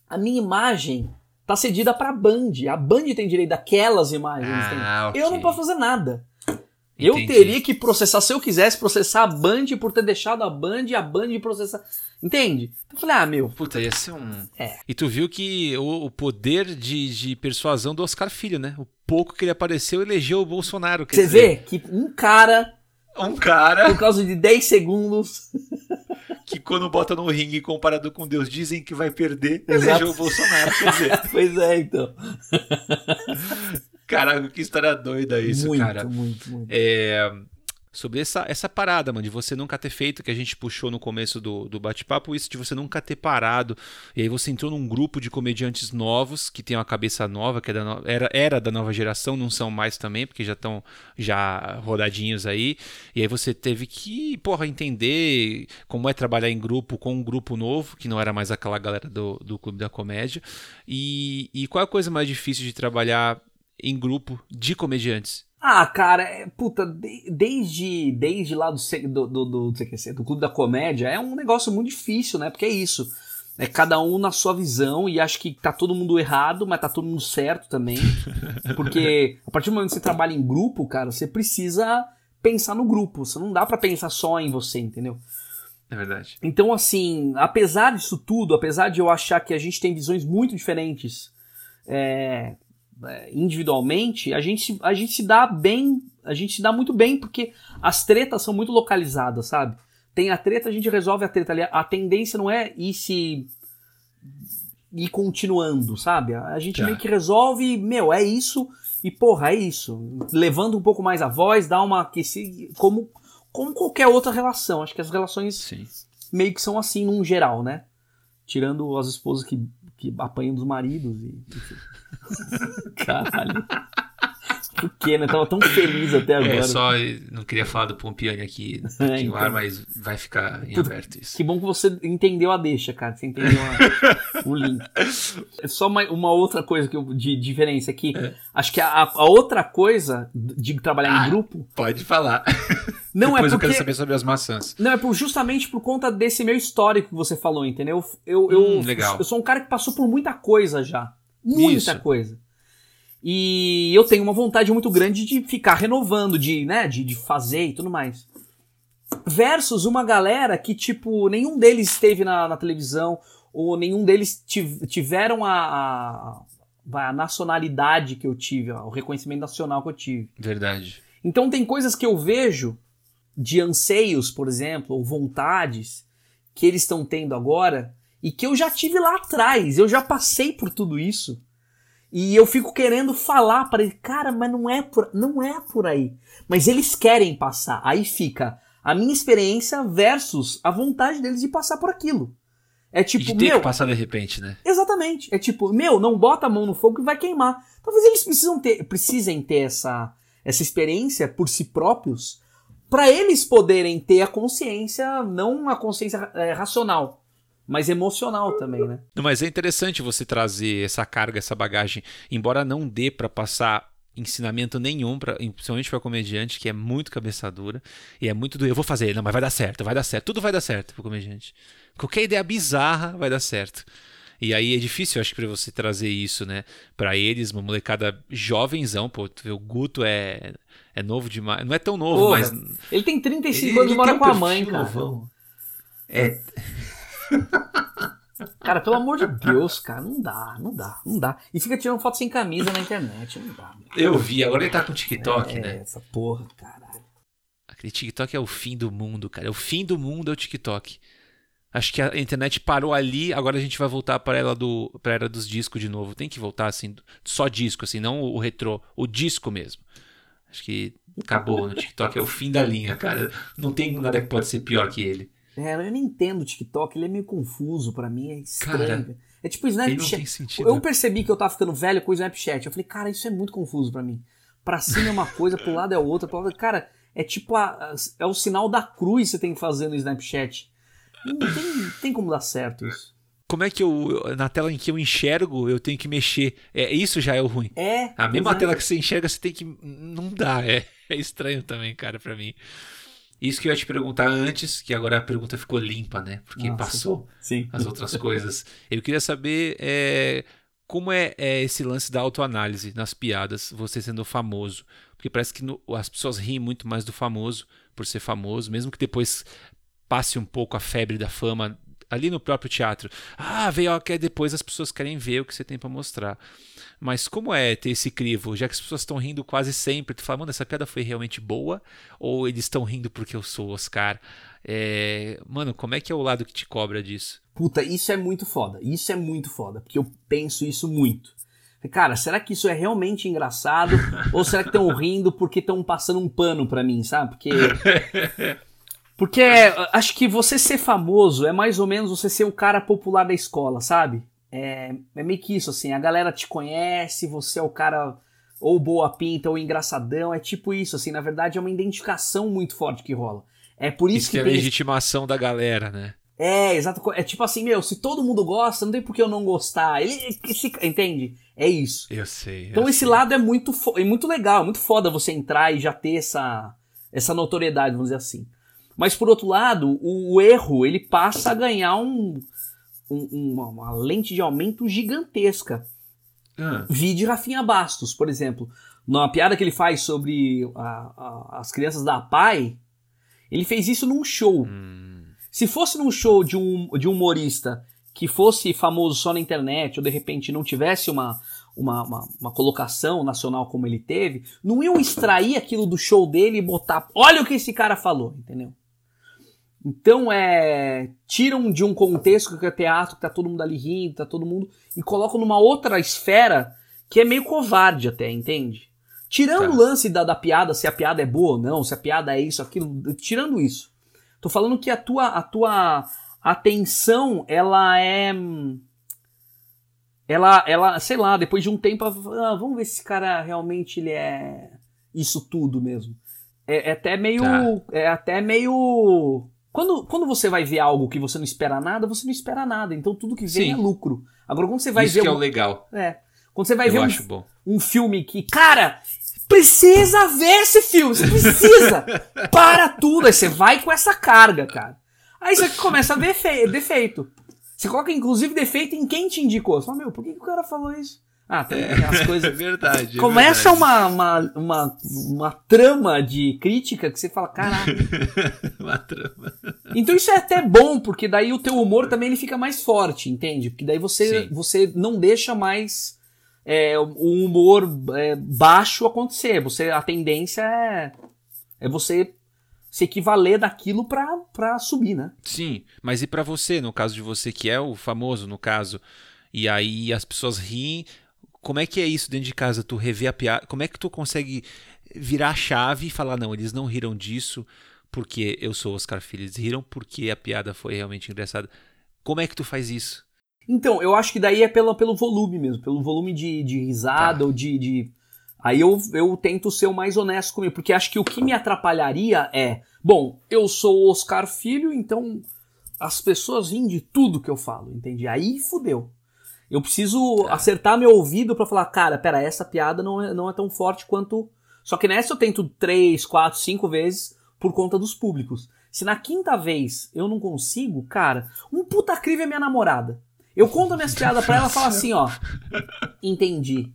a minha imagem tá cedida pra Band. A Band tem direito daquelas imagens. Ah, Eu não posso fazer nada. Eu Entendi. teria que processar, se eu quisesse processar a Band por ter deixado a Band e a Band processar. Entende? Então eu falei, ah, meu, Puta, ia ser um. É. E tu viu que o, o poder de, de persuasão do Oscar Filho, né? O pouco que ele apareceu elegeu o Bolsonaro. você dizer, vê que um cara, Um cara por causa de 10 segundos, que quando bota no ringue comparado com Deus dizem que vai perder, elegeu o Bolsonaro. Quer dizer, pois é, então. caraca, que história doida isso, muito, cara. muito, muito. É, sobre essa, essa parada, mano, de você nunca ter feito, que a gente puxou no começo do, do bate-papo, isso de você nunca ter parado. E aí você entrou num grupo de comediantes novos, que tem uma cabeça nova, que é da no- era, era da nova geração, não são mais também, porque já estão já rodadinhos aí. E aí você teve que, porra, entender como é trabalhar em grupo com um grupo novo, que não era mais aquela galera do, do Clube da Comédia. E, e qual é a coisa mais difícil de trabalhar em grupo de comediantes? Ah, cara, é, puta, de- desde, desde lá do, do, do, do, CQC, do Clube da Comédia, é um negócio muito difícil, né? Porque é isso. É cada um na sua visão e acho que tá todo mundo errado, mas tá todo mundo certo também. Porque a partir do momento que você trabalha em grupo, cara, você precisa pensar no grupo. Você não dá pra pensar só em você, entendeu? É verdade. Então, assim, apesar disso tudo, apesar de eu achar que a gente tem visões muito diferentes é, individualmente, a gente, a gente se dá bem, a gente se dá muito bem porque as tretas são muito localizadas, sabe? Tem a treta, a gente resolve a treta ali. A tendência não é ir se. ir continuando, sabe? A gente Tá. meio que resolve, meu, é isso, e porra, é isso. Levando um pouco mais a voz, dá uma aquecida, como, como qualquer outra relação. Acho que as relações Sim. meio que são assim num geral, né? Tirando as esposas que, que apanham dos maridos e. enfim. Caralho. Por quê, né? Tava tão feliz até agora. É, só não queria falar do Pompiani aqui É, no então. ar, mas vai ficar em aberto isso. Que bom que você entendeu a deixa, cara. Você entendeu a- o link. É Só uma, uma outra coisa que eu, de diferença aqui. Acho que a, a outra coisa de trabalhar É. Ah. em grupo Pode falar. não Depois é eu quero porque. saber sobre as maçãs. Não, é por, justamente por conta desse meu histórico que você falou, entendeu? Eu, eu, Hum, legal. eu sou um cara que passou por muita coisa já. Muita Isso. coisa. E eu tenho uma vontade muito grande de ficar renovando, de, né, de, de fazer e tudo mais. Versus uma galera que, tipo, nenhum deles esteve na, na televisão, ou nenhum deles tiv- tiveram a, a, a nacionalidade que eu tive, ó, o reconhecimento nacional que eu tive. Verdade. Então tem coisas que eu vejo de anseios, por exemplo, ou vontades que eles estão tendo agora e que eu já tive lá atrás, eu já passei por tudo isso. E eu fico querendo falar para ele, cara, mas não é por, não é por aí. Mas eles querem passar. Aí fica a minha experiência versus a vontade deles de passar por aquilo. É E tipo, de ter meu, que passar de repente, né? Exatamente. É tipo, meu, não bota a mão no fogo que vai queimar. Talvez eles precisam ter, precisem ter essa, essa experiência por si próprios para eles poderem ter a consciência, não a consciência é, racional, mas emocional também, né? Não, mas é interessante você trazer essa carga, essa bagagem, embora não dê pra passar ensinamento nenhum, pra, principalmente para comediante, que é muito cabeça dura e é muito do eu vou fazer, não, mas vai dar certo, vai dar certo, tudo vai dar certo pro comediante. Qualquer ideia bizarra vai dar certo. E aí é difícil, eu acho, para você trazer isso, né, Pra eles, uma molecada jovenzão, pô, tu vê, o Guto é é novo demais, não é tão novo, Porra, mas Ele tem 35 Ele- anos e mora com a mãe, cara. novão. é Cara, pelo amor de Deus, cara, não dá, não dá, não dá. E fica tirando foto sem camisa na internet, não dá. Eu vi, agora ele tá com TikTok, é, né? Essa porra, caralho. Aquele TikTok é o fim do mundo, cara. É o fim do mundo é o TikTok. Acho que a internet parou ali, agora a gente vai voltar para ela do para era dos discos de novo. Tem que voltar assim, só disco assim, não o retrô, o disco mesmo. Acho que acabou no TikTok, é o fim da linha, cara. Não tem nada que pode ser pior que ele. É, eu nem entendo o TikTok, ele é meio confuso para mim, é estranho. Cara, é tipo o Snapchat. Eu percebi que eu tava ficando velho com o Snapchat. Eu falei, cara, isso é muito confuso para mim. Pra cima é uma coisa, pro lado é outra, pro lado... Cara, é tipo a, é o sinal da cruz que você tem que fazer no Snapchat. Não tem, tem como dar certo isso. Como é que eu, na tela em que eu enxergo, eu tenho que mexer? É, isso já é o ruim. É. A mesma é. tela que você enxerga, você tem que. Não dá, é, é estranho também, cara, para mim. Isso que eu ia te perguntar antes, que agora a pergunta ficou limpa, né? Porque Nossa, passou sim. as outras coisas. Eu queria saber é, como é, é, esse lance da autoanálise nas piadas, você sendo famoso. Porque parece que no, as pessoas riem muito mais do famoso por ser famoso, mesmo que depois passe um pouco a febre da fama ali no próprio teatro. Ah, veio que depois as pessoas querem ver o que você tem para mostrar. Mas como é ter esse crivo? Já que as pessoas estão rindo quase sempre, tu fala, mano, essa piada foi realmente boa? Ou eles estão rindo porque eu sou Oscar? É... Mano, como é que é o lado que te cobra disso? Puta, isso é muito foda. Isso é muito foda, porque eu penso isso muito. Cara, será que isso é realmente engraçado? ou será que estão rindo porque estão passando um pano pra mim, sabe? Porque. Porque acho que você ser famoso é mais ou menos você ser o cara popular da escola, sabe? É, é meio que isso, assim, a galera te conhece, você é o cara ou boa pinta ou engraçadão, é tipo isso, assim, na verdade é uma identificação muito forte que rola. É por isso, isso que, que é a legitimação da galera, né? É, exato. É tipo assim, meu, se todo mundo gosta, não tem por que eu não gostar. Ele, esse, entende? É isso. Eu sei. Então eu esse sei. lado é muito, é muito legal, é muito foda você entrar e já ter essa, essa notoriedade, vamos dizer assim. Mas por outro lado, o, o erro ele passa a ganhar um, um, uma, uma, lente de aumento gigantesca. Ah. de Rafinha Bastos, por exemplo. Numa piada que ele faz sobre a, a, as crianças da PAI, ele fez isso num show. Hum. Se fosse num show de um, de um humorista que fosse famoso só na internet, ou de repente não tivesse uma, uma, uma, uma, colocação nacional como ele teve, não iam extrair aquilo do show dele e botar. Olha o que esse cara falou, entendeu? Então é. Tiram de um contexto que é teatro, que tá todo mundo ali rindo, tá todo mundo. e colocam numa outra esfera que é meio covarde até, entende? Tirando tá. o lance da, da piada, se a piada é boa ou não, se a piada é isso, aquilo. Tirando isso. Tô falando que a tua, a tua atenção, ela é. Ela, ela, sei lá, depois de um tempo, ah, vamos ver se esse cara realmente ele é isso tudo mesmo. É, é até meio. Tá. É até meio quando, quando você vai ver algo que você não espera nada, você não espera nada. Então tudo que vem Sim. é lucro. Agora, quando você vai Isso ver. que um, é o legal. É. Quando você vai Eu ver um, um filme que. Cara, precisa ver esse filme. Você precisa. Para tudo. Aí você vai com essa carga, cara. Aí você começa a ver defeito. Você coloca, inclusive, defeito em quem te indicou. Você fala, meu, por que, que o cara falou isso? Ah, tem é, as coisas. É verdade. É Começa verdade. Uma, uma, uma, uma trama de crítica que você fala, caraca. uma trama. Então isso é até bom, porque daí o teu humor também ele fica mais forte, entende? Porque daí você, você não deixa mais é, o humor é, baixo acontecer. Você, a tendência é, é você se equivaler daquilo pra, pra subir, né? Sim, mas e para você, no caso de você que é o famoso, no caso, e aí as pessoas riem, como é que é isso dentro de casa? Tu rever a piada? Como é que tu consegue virar a chave e falar, não, eles não riram disso porque eu sou Oscar Filho, eles riram porque a piada foi realmente engraçada. Como é que tu faz isso? Então, eu acho que daí é pelo, pelo volume mesmo, pelo volume de, de risada tá. ou de, de... Aí eu, eu tento ser o mais honesto comigo, porque acho que o que me atrapalharia é, bom, eu sou Oscar Filho, então as pessoas riem de tudo que eu falo, entende? Aí fudeu. Eu preciso é. acertar meu ouvido para falar, cara, pera, essa piada não é, não é tão forte quanto. Só que nessa eu tento três, quatro, cinco vezes por conta dos públicos. Se na quinta vez eu não consigo, cara, um puta crivo é minha namorada. Eu conto a minha piada pra ela e falo assim, ó. Entendi.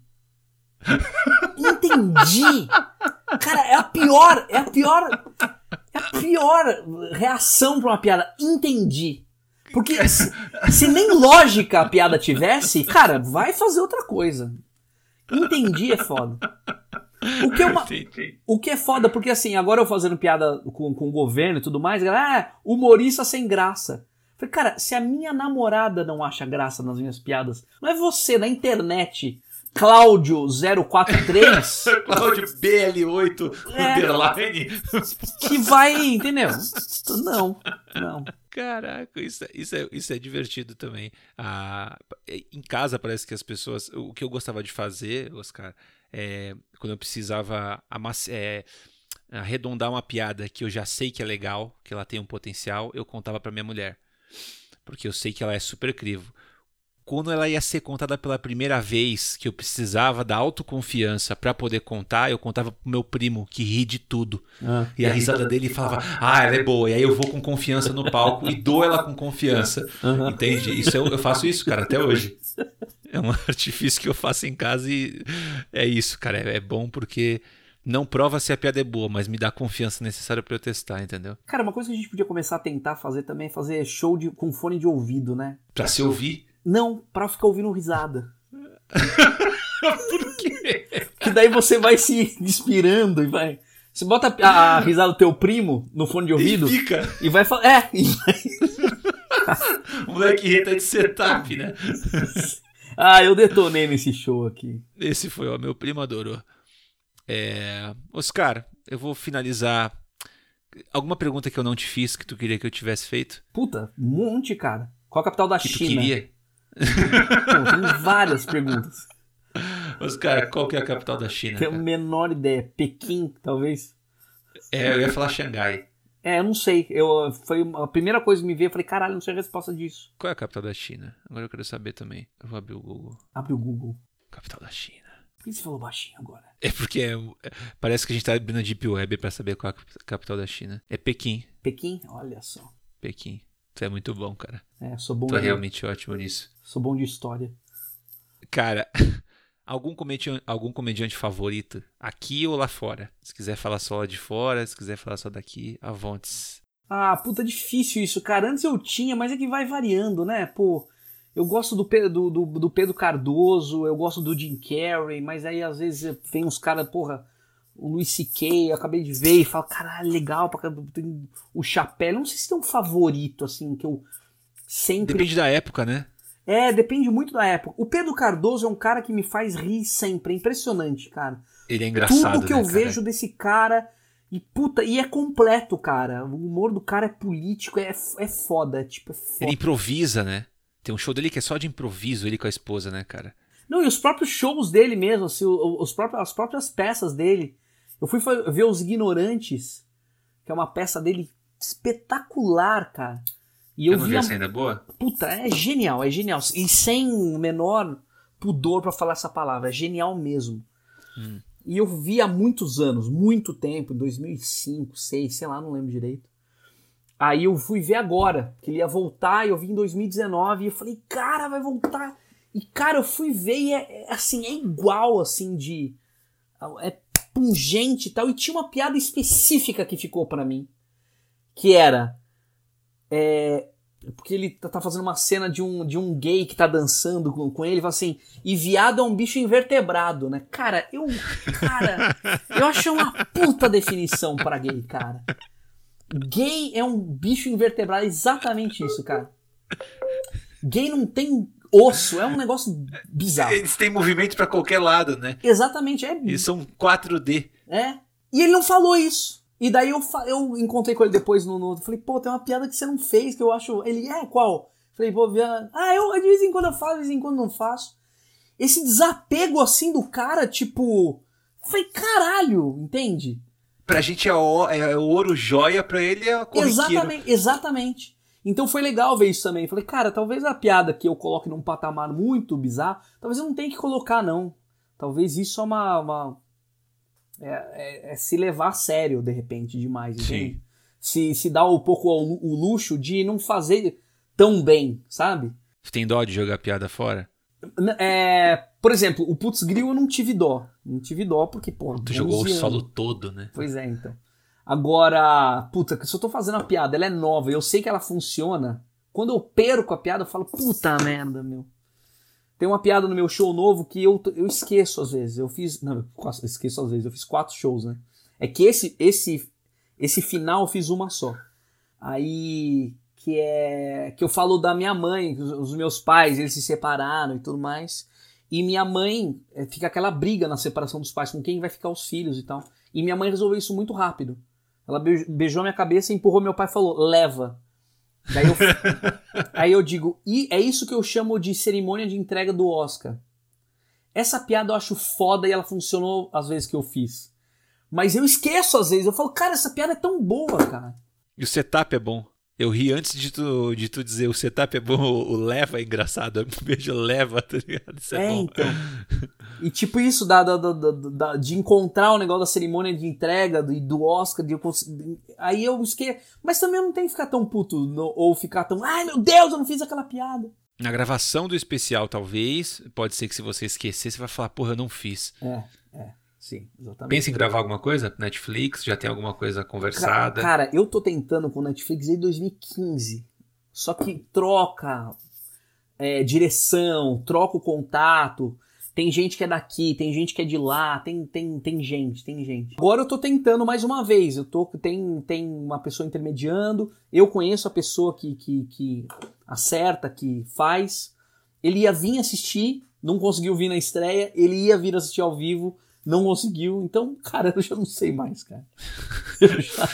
Entendi! Cara, é a pior, é a pior, é a pior reação pra uma piada. Entendi. Porque se, se, nem lógica a piada tivesse, cara, vai fazer outra coisa. Entendi, é foda. O que, é uma, o que é foda, porque assim, agora eu fazendo piada com, com o governo e tudo mais, galera, ah, humorista sem graça. Falei, cara, se a minha namorada não acha graça nas minhas piadas, não é você na internet Cláudio 043. Cláudio BL8 é, underline. Que vai, entendeu? Não, não. Caraca, isso, é, isso, é, isso é divertido também. Ah, em casa parece que as pessoas. O que eu gostava de fazer, Oscar, é, quando eu precisava amass, é, arredondar uma piada que eu já sei que é legal, que ela tem um potencial, eu contava para minha mulher. Porque eu sei que ela é super crivo quando ela ia ser contada pela primeira vez, que eu precisava da autoconfiança para poder contar, eu contava pro meu primo, que ri de tudo. Ah, e a risada dele falava, ah, ela é boa. E aí eu vou com confiança no palco e dou ela com confiança. Uhum. Entende? Isso eu, eu faço isso, cara, até hoje. É um artifício que eu faço em casa e é isso, cara. É, é bom porque não prova se a piada é boa, mas me dá a confiança necessária para eu testar, entendeu? Cara, uma coisa que a gente podia começar a tentar fazer também é fazer show de, com fone de ouvido, né? Pra se ouvir? Não, pra ficar ouvindo risada. Por quê? Que daí você vai se inspirando e vai. Você bota a, a risada do teu primo no fone de ouvido. E fica. E vai falar. É, e vai. o moleque reta de setup, né? ah, eu detonei nesse show aqui. Esse foi, ó, meu primo adorou. É... Oscar, eu vou finalizar. Alguma pergunta que eu não te fiz que tu queria que eu tivesse feito? Puta, um monte, cara. Qual a capital da que China? Tu queria? tem várias perguntas. Mas, cara, qual que é a capital da China? Tenho a menor ideia. Pequim, talvez? É, eu ia falar Xangai. É, eu não sei. Eu, foi a primeira coisa que me veio, eu falei, caralho, não sei a resposta disso. Qual é a capital da China? Agora eu quero saber também. Eu vou abrir o Google. Abre o Google. Capital da China. Por que você falou baixinho agora? É porque é, parece que a gente tá abrindo a Deep Web pra saber qual é a capital da China. É Pequim. Pequim? Olha só. Pequim. Tu é muito bom, cara. É, sou bom. Tu é realmente ótimo nisso. Sou bom de história. Cara, algum comediante, algum comediante favorito, aqui ou lá fora? Se quiser falar só lá de fora, se quiser falar só daqui, avontes. Ah, puta, difícil isso, cara. Antes eu tinha, mas é que vai variando, né? Pô, eu gosto do Pedro, do, do, do Pedro Cardoso, eu gosto do Jim Carrey, mas aí às vezes vem uns caras, porra, o Luis C.K., eu acabei de ver e falo, caralho, legal, tem o chapéu. Não sei se tem um favorito, assim, que eu sempre. Depende da época, né? É, depende muito da época. O Pedro Cardoso é um cara que me faz rir sempre. É impressionante, cara. Ele é engraçado. Tudo que né, eu cara? vejo desse cara. E puta, e é completo, cara. O humor do cara é político, é, é foda. É, tipo, é foda. Ele improvisa, né? Tem um show dele que é só de improviso, ele com a esposa, né, cara? Não, e os próprios shows dele mesmo, assim, os próprios, as próprias peças dele. Eu fui ver Os Ignorantes, que é uma peça dele espetacular, cara. E eu, eu não vi, vi essa ainda boa? Puta, é genial, é genial. E sem o menor pudor para falar essa palavra, é genial mesmo. Hum. E eu vi há muitos anos, muito tempo, 2005, 2006, sei lá, não lembro direito. Aí eu fui ver agora, que ele ia voltar, e eu vi em 2019, e eu falei, cara, vai voltar. E, cara, eu fui ver e é, é assim, é igual, assim, de... É pungente e tal. E tinha uma piada específica que ficou para mim. Que era. É, porque ele tá, tá fazendo uma cena de um, de um gay que tá dançando com, com ele e fala assim: e viado é um bicho invertebrado, né? Cara, eu. Cara, eu acho uma puta definição para gay, cara. Gay é um bicho invertebrado, é exatamente isso, cara. Gay não tem osso. É um negócio bizarro. Eles têm movimento para qualquer lado, né? Exatamente. É... Eles são 4D. É. E ele não falou isso. E daí eu, eu encontrei com ele depois no, no. Falei, pô, tem uma piada que você não fez que eu acho. Ele, é, qual? Falei, pô, via... ah, eu de vez em quando eu faço, de vez em quando não faço. Esse desapego assim do cara, tipo. Falei, caralho, entende? Pra gente é, o, é ouro joia, pra ele é corriqueiro. Exatamente, exatamente. Então foi legal ver isso também. Falei, cara, talvez a piada que eu coloque num patamar muito bizarro, talvez eu não tenha que colocar, não. Talvez isso é uma. uma é, é, é, se levar a sério, de repente, demais. Sim. Se, se dá um pouco o, o luxo de não fazer tão bem, sabe? Você tem dó de jogar piada fora? É, por exemplo, o Putz Grill eu não tive dó. Não tive dó porque, pô. Tu jogou o solo todo, né? Pois é, então. Agora, puta, se eu tô fazendo uma piada, ela é nova eu sei que ela funciona, Quando eu perco a piada, eu falo, puta merda, meu. Tem uma piada no meu show novo que eu, eu esqueço às vezes. Eu fiz. Não, eu esqueço às vezes. Eu fiz quatro shows, né? É que esse, esse, esse final eu fiz uma só. Aí. Que é. Que eu falo da minha mãe, os, meus pais, eles se separaram e tudo mais. E minha mãe. É, fica aquela briga na separação dos pais, com quem vai ficar os filhos e tal. E minha mãe resolveu isso muito rápido. Ela beijou minha cabeça, empurrou meu pai e falou: leva. Daí eu, aí eu digo, e é isso que eu chamo de cerimônia de entrega do Oscar. Essa piada eu acho foda e ela funcionou às vezes que eu fiz. Mas eu esqueço às vezes. Eu falo, cara, essa piada é tão boa, cara. E o setup é bom. Eu ri antes de tu, de tu dizer o setup é bom, o leva é engraçado. Eu beijo leva, tá ligado? Isso é, é bom. então. E tipo isso da, da, da, da, de encontrar o negócio da cerimônia de entrega do, do Oscar, de, aí eu esqueci. Mas também eu não tenho que ficar tão puto no, ou ficar tão. Ai meu Deus, eu não fiz aquela piada. Na gravação do especial, talvez, pode ser que se você esquecer, você vai falar, porra, eu não fiz. É, é. Sim, exatamente. Pensa em gravar alguma coisa? Netflix? Já tem alguma coisa conversada? Cara, eu tô tentando com Netflix desde 2015. Só que troca é, direção, troca o contato. Tem gente que é daqui, tem gente que é de lá, tem, tem, tem gente, tem gente. Agora eu tô tentando mais uma vez. Eu tô tem, tem uma pessoa intermediando. Eu conheço a pessoa que, que, que acerta, que faz. Ele ia vir assistir, não conseguiu vir na estreia. Ele ia vir assistir ao vivo não conseguiu. Então, cara, eu já não sei mais, cara. Eu já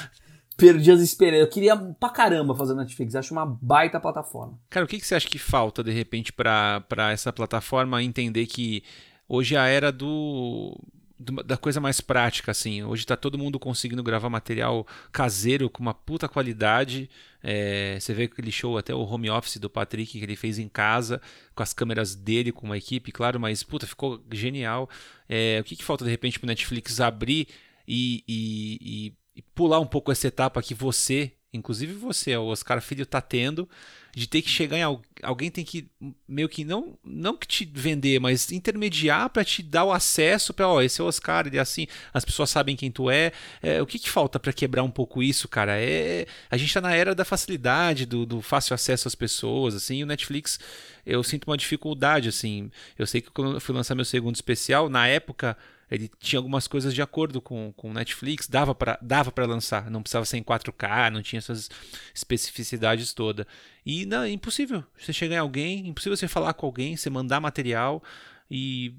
perdi as esperanças. Eu queria pra caramba fazer Netflix. Acho uma baita plataforma. Cara, o que, que você acha que falta, de repente, para essa plataforma entender que hoje é a era do da coisa mais prática, assim. Hoje tá todo mundo conseguindo gravar material caseiro com uma puta qualidade. É, você vê aquele show, até o home office do Patrick que ele fez em casa, com as câmeras dele, com uma equipe, claro, mas puta, ficou genial. É, o que, que falta de repente pro Netflix abrir e, e, e, e pular um pouco essa etapa que você, inclusive você, o Oscar Filho, tá tendo de ter que chegar em alguém tem que meio que não não que te vender, mas intermediar para te dar o acesso para, ó, esse é o Oscar, ele é assim, as pessoas sabem quem tu é. é o que, que falta para quebrar um pouco isso, cara? É a gente tá na era da facilidade, do, do fácil acesso às pessoas, assim, o Netflix eu sinto uma dificuldade, assim. Eu sei que quando eu fui lançar meu segundo especial, na época ele tinha algumas coisas de acordo com o Netflix, dava para dava lançar, não precisava ser em 4K, não tinha essas especificidades todas. E não, é impossível você chegar em alguém, impossível você falar com alguém, você mandar material e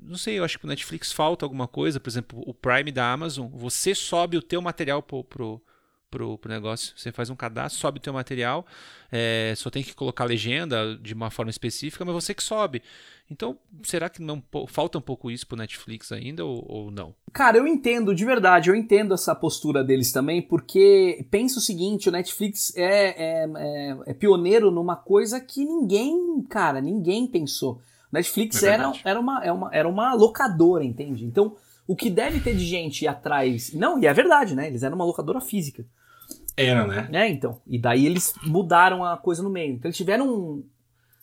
não sei, eu acho que o Netflix falta alguma coisa, por exemplo, o Prime da Amazon, você sobe o teu material pro, pro pro, pro negócio. Você faz um cadastro, sobe o teu material, é, só tem que colocar legenda de uma forma específica, mas você que sobe. Então, será que não falta um pouco isso pro Netflix ainda ou, ou, não? Cara, eu entendo, de verdade, eu entendo essa postura deles também, porque pensa o seguinte, o Netflix é, é, é, é pioneiro numa coisa que ninguém, cara, ninguém pensou. Netflix é era, era, uma, era, uma, era uma locadora, entende? Então, o que deve ter de gente atrás. Não, e é verdade, né? Eles eram uma locadora física. Era, né? É, então. E daí eles mudaram a coisa no meio. Então eles tiveram um,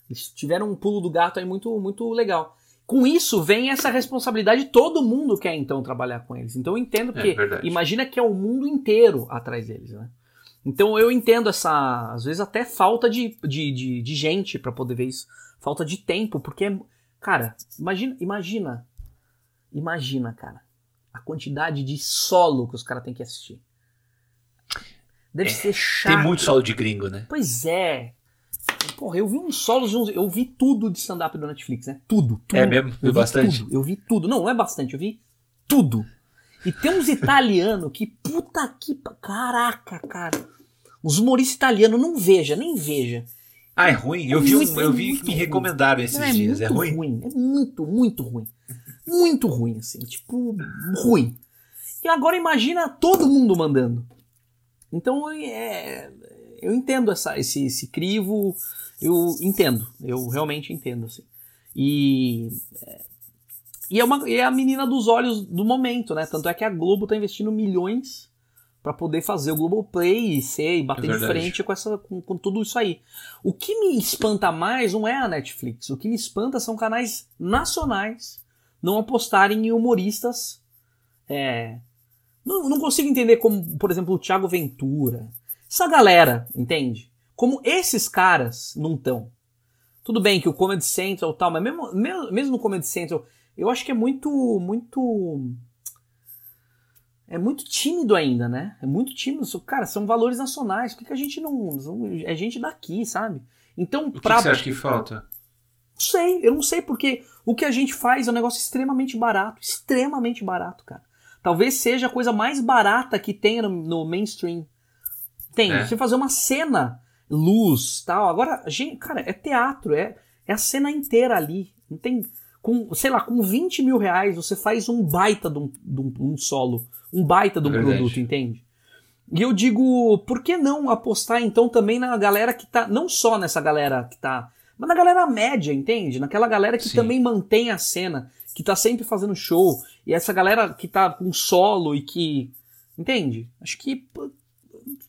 eles tiveram um pulo do gato aí muito, muito legal. Com isso vem essa responsabilidade, todo mundo quer então trabalhar com eles. Então eu entendo porque é imagina que é o mundo inteiro atrás deles, né? Então eu entendo essa, às vezes até falta de, de, de, de gente para poder ver isso, falta de tempo, porque, cara, imagina, imagina, imagina, cara, a quantidade de solo que os caras têm que assistir. Deve é, ser chato. Tem muito solo de gringo, né? Pois é. Porra, eu vi uns solos, eu vi tudo de stand-up do Netflix, né? Tudo, tudo. É mesmo? Eu vi bastante? Tudo, eu vi tudo. Não, não é bastante, eu vi tudo. E tem uns italianos que, puta que. Caraca, cara. Os humoristas italianos, não veja, nem veja. Ah, é ruim? Eu vi, muito, um, eu vi que me recomendaram esses é dias. É ruim? ruim? É muito, muito ruim. Muito ruim, assim. Tipo, ruim. E agora imagina todo mundo mandando. Então, é, eu entendo essa, esse, esse crivo, eu entendo, eu realmente entendo, assim. E, e, é uma, é a menina dos olhos do momento, né? Tanto é que a Globo tá investindo milhões para poder fazer o Globoplay e ser e bater é de frente com, essa, com, com, tudo isso aí. O que me espanta mais não é a Netflix, o que me espanta são canais nacionais não apostarem em humoristas. É, não, não consigo entender como, por exemplo, o Thiago Ventura, essa galera, entende? como esses caras não estão. Tudo bem que o Comedy Central tal, mas mesmo, mesmo no Comedy Central, eu acho que é muito, muito é muito tímido ainda, né? É muito tímido. Cara, são valores nacionais. Por que, que a gente não. É gente daqui, sabe? Então, o que, pra... que você acha que falta? Não sei, eu não sei, porque o que a gente faz é um negócio extremamente barato. Extremamente barato, cara. Talvez seja a coisa mais barata que tenha no, no mainstream. Tem, é. você fazer uma cena, luz tal. Agora, gente, cara, é teatro, é, é a cena inteira ali. Não tem. Com, sei lá, com 20 mil reais você faz um baita de um, de um solo um baita do produto, entende? E eu digo, por que não apostar então também na galera que tá, não só nessa galera que tá, mas na galera média, entende? Naquela galera que Sim. também mantém a cena, que tá sempre fazendo show, e essa galera que tá com solo e que, entende? Acho que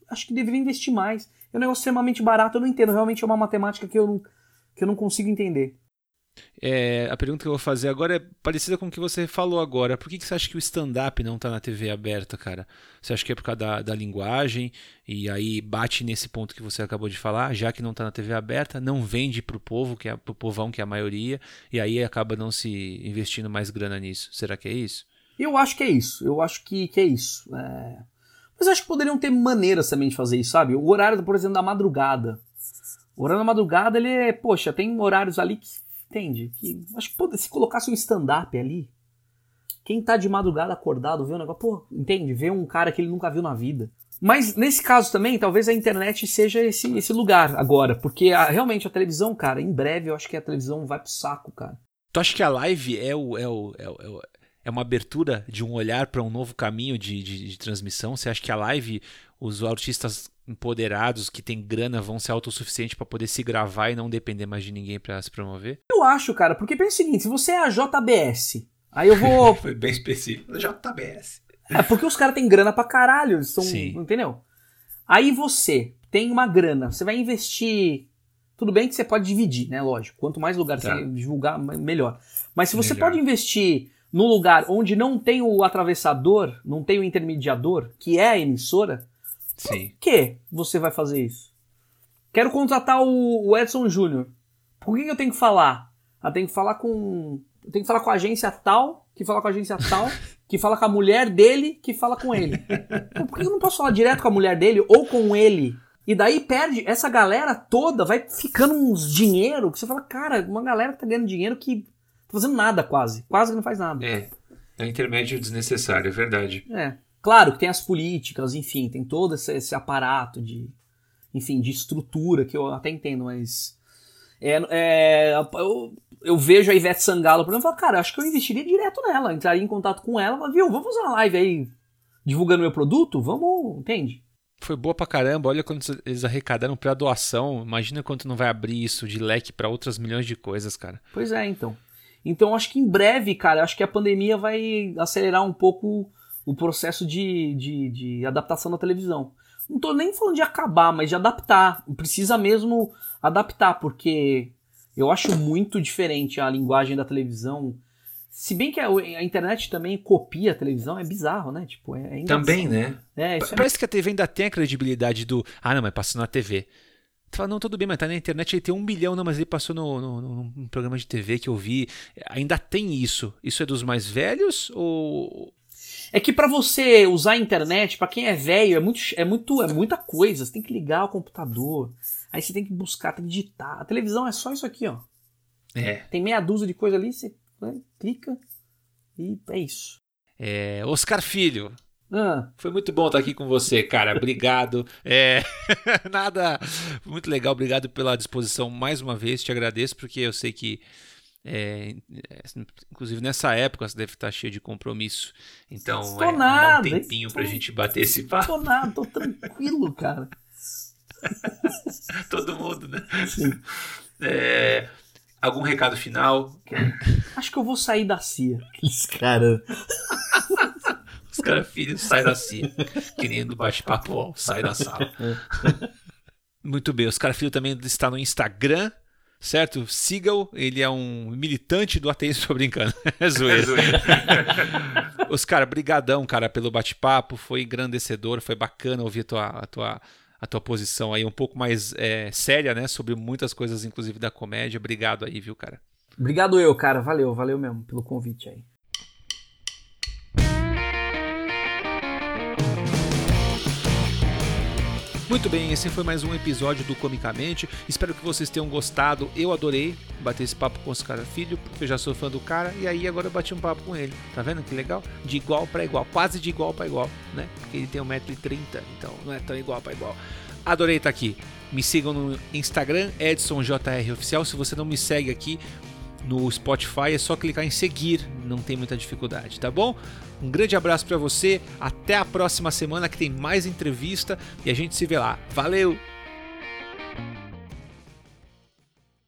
acho que deveria investir mais. É um negócio extremamente barato, eu não entendo, realmente é uma matemática que eu não, que eu não consigo entender. É, a pergunta que eu vou fazer agora é parecida com o que você falou agora. Por que, que você acha que o stand-up não está na TV aberta, cara? Você acha que é por causa da, da, linguagem? E aí bate nesse ponto que você acabou de falar, já que não está na TV aberta, não vende para o povo, que é pro povão, que é a maioria, e aí acaba não se investindo mais grana nisso. Será que é isso? Eu acho que é isso. Eu acho que, que é isso. É... Mas acho que poderiam ter maneiras também de fazer isso, sabe? O horário, por exemplo, da madrugada. O horário da madrugada, ele é, poxa, tem horários ali que Entende? Que, acho que se colocasse um stand-up ali, quem tá de madrugada acordado vê um negócio, pô, entende? Vê um cara que ele nunca viu na vida. Mas nesse caso também, talvez a internet seja esse, esse lugar agora, porque a, realmente a televisão, cara, em breve eu acho que a televisão vai pro saco, cara. Tu acha que a live é o, é o, é o, é uma abertura de um olhar para um novo caminho de, de, de, transmissão? Você acha que a live, os artistas empoderados que têm grana vão ser autossuficientes para poder se gravar e não depender mais de ninguém para se promover? Eu acho, cara, porque pensa o seguinte, se você é a JBS, aí eu vou... Foi bem específico, JBS. É, porque os caras têm grana pra caralho, eles são, Sim. entendeu? Aí você tem uma grana, você vai investir... Tudo bem que você pode dividir, né? Lógico. Quanto mais lugar tá. você divulgar, melhor. Mas se você melhor. pode investir num lugar onde não tem o atravessador, não tem o intermediador, que é a emissora, Sim. Por que você vai fazer isso? Quero contratar o, Edson Júnior. Por que, eu tenho que falar? Eu tenho que falar com. Eu tenho que falar com a agência tal, que fala com a agência tal, que fala com a mulher dele, que fala com ele. Por que eu não posso falar direto com a mulher dele ou com ele? E daí perde, essa galera toda vai ficando uns dinheiro que você fala, cara, uma galera que tá ganhando dinheiro que tá fazendo nada quase. Quase que não faz nada. É. É intermédio desnecessário, é verdade. É. Claro que tem as políticas, enfim, tem todo esse, esse aparato de, enfim, de estrutura que eu até entendo, mas é, é, eu, eu, vejo a Ivete Sangalo, por exemplo, e falo, cara, acho que eu investiria direto nela, entraria em contato com ela, mas, viu, vamos fazer uma live aí divulgando meu produto? Vamos, entende? Foi boa pra caramba, olha quanto eles arrecadaram pra doação, imagina quanto não vai abrir isso de leque para outras milhões de coisas, cara. Pois é, então. Então acho que em breve, cara, acho que a pandemia vai acelerar um pouco o processo de, de, de adaptação da televisão. Não estou nem falando de acabar, mas de adaptar. Precisa mesmo adaptar, porque eu acho muito diferente a linguagem da televisão. Se bem que a, a internet também copia a televisão, é bizarro, né? Tipo, é, é Também, né? É, Parece é... que a TV ainda tem a credibilidade do. Ah, não, mas passou na TV. Tu fala, não, tudo bem, mas tá na internet, ele tem um bilhão, não, mas ele passou no, no, no, num programa de TV que eu vi. Ainda tem isso. Isso é dos mais velhos ou, é que para você usar a internet, para quem é velho, é muito, é muito, é muita coisa. Você tem que ligar o computador, aí você tem que buscar, tem que digitar. A televisão é só isso aqui, ó. É. Tem meia dúzia de coisa ali, você né, clica e é isso. É, Oscar Filho, ah. Foi muito bom estar aqui com você, cara. Obrigado. É, nada. Muito legal. Obrigado pela disposição mais uma vez. Te agradeço porque eu sei que é, é, inclusive nessa época você deve estar cheio de compromisso. Então é nada, um tempinho tô, pra gente bater esse papo. Tô nada, tô tranquilo, cara. Todo mundo, né? Sim. É, algum recado final? Acho que eu vou sair da CIA. Aqueles caras. Os caras, filhos, sai da CIA. Querendo bate-papo, sai da sala. Muito bem, os caras, filho também está no Instagram certo? Siga-o, ele é um militante do ateísmo, tô brincando. É zoeira. É zoeira. Oscar, brigadão, cara, pelo bate-papo, foi engrandecedor, foi bacana ouvir a tua, a tua, a tua posição aí um pouco mais é, séria, né? Sobre muitas coisas, inclusive da comédia. Obrigado aí, viu, cara? Obrigado eu, cara. Valeu, valeu mesmo pelo convite aí. Muito bem, esse foi mais um episódio do Comicamente. Espero que vocês tenham gostado. Eu adorei bater esse papo com os cara filho, porque eu já sou fã do cara e aí agora eu bati um papo com ele. Tá vendo que legal? De igual para igual, quase de igual para igual, né? Porque ele tem 1,30m, então não é tão igual para igual. Adorei estar aqui. Me sigam no Instagram, EdsonJROficial. Se você não me segue aqui, no Spotify, é só clicar em seguir, não tem muita dificuldade, tá bom? Um grande abraço para você, até a próxima semana que tem mais entrevista e a gente se vê lá. Valeu!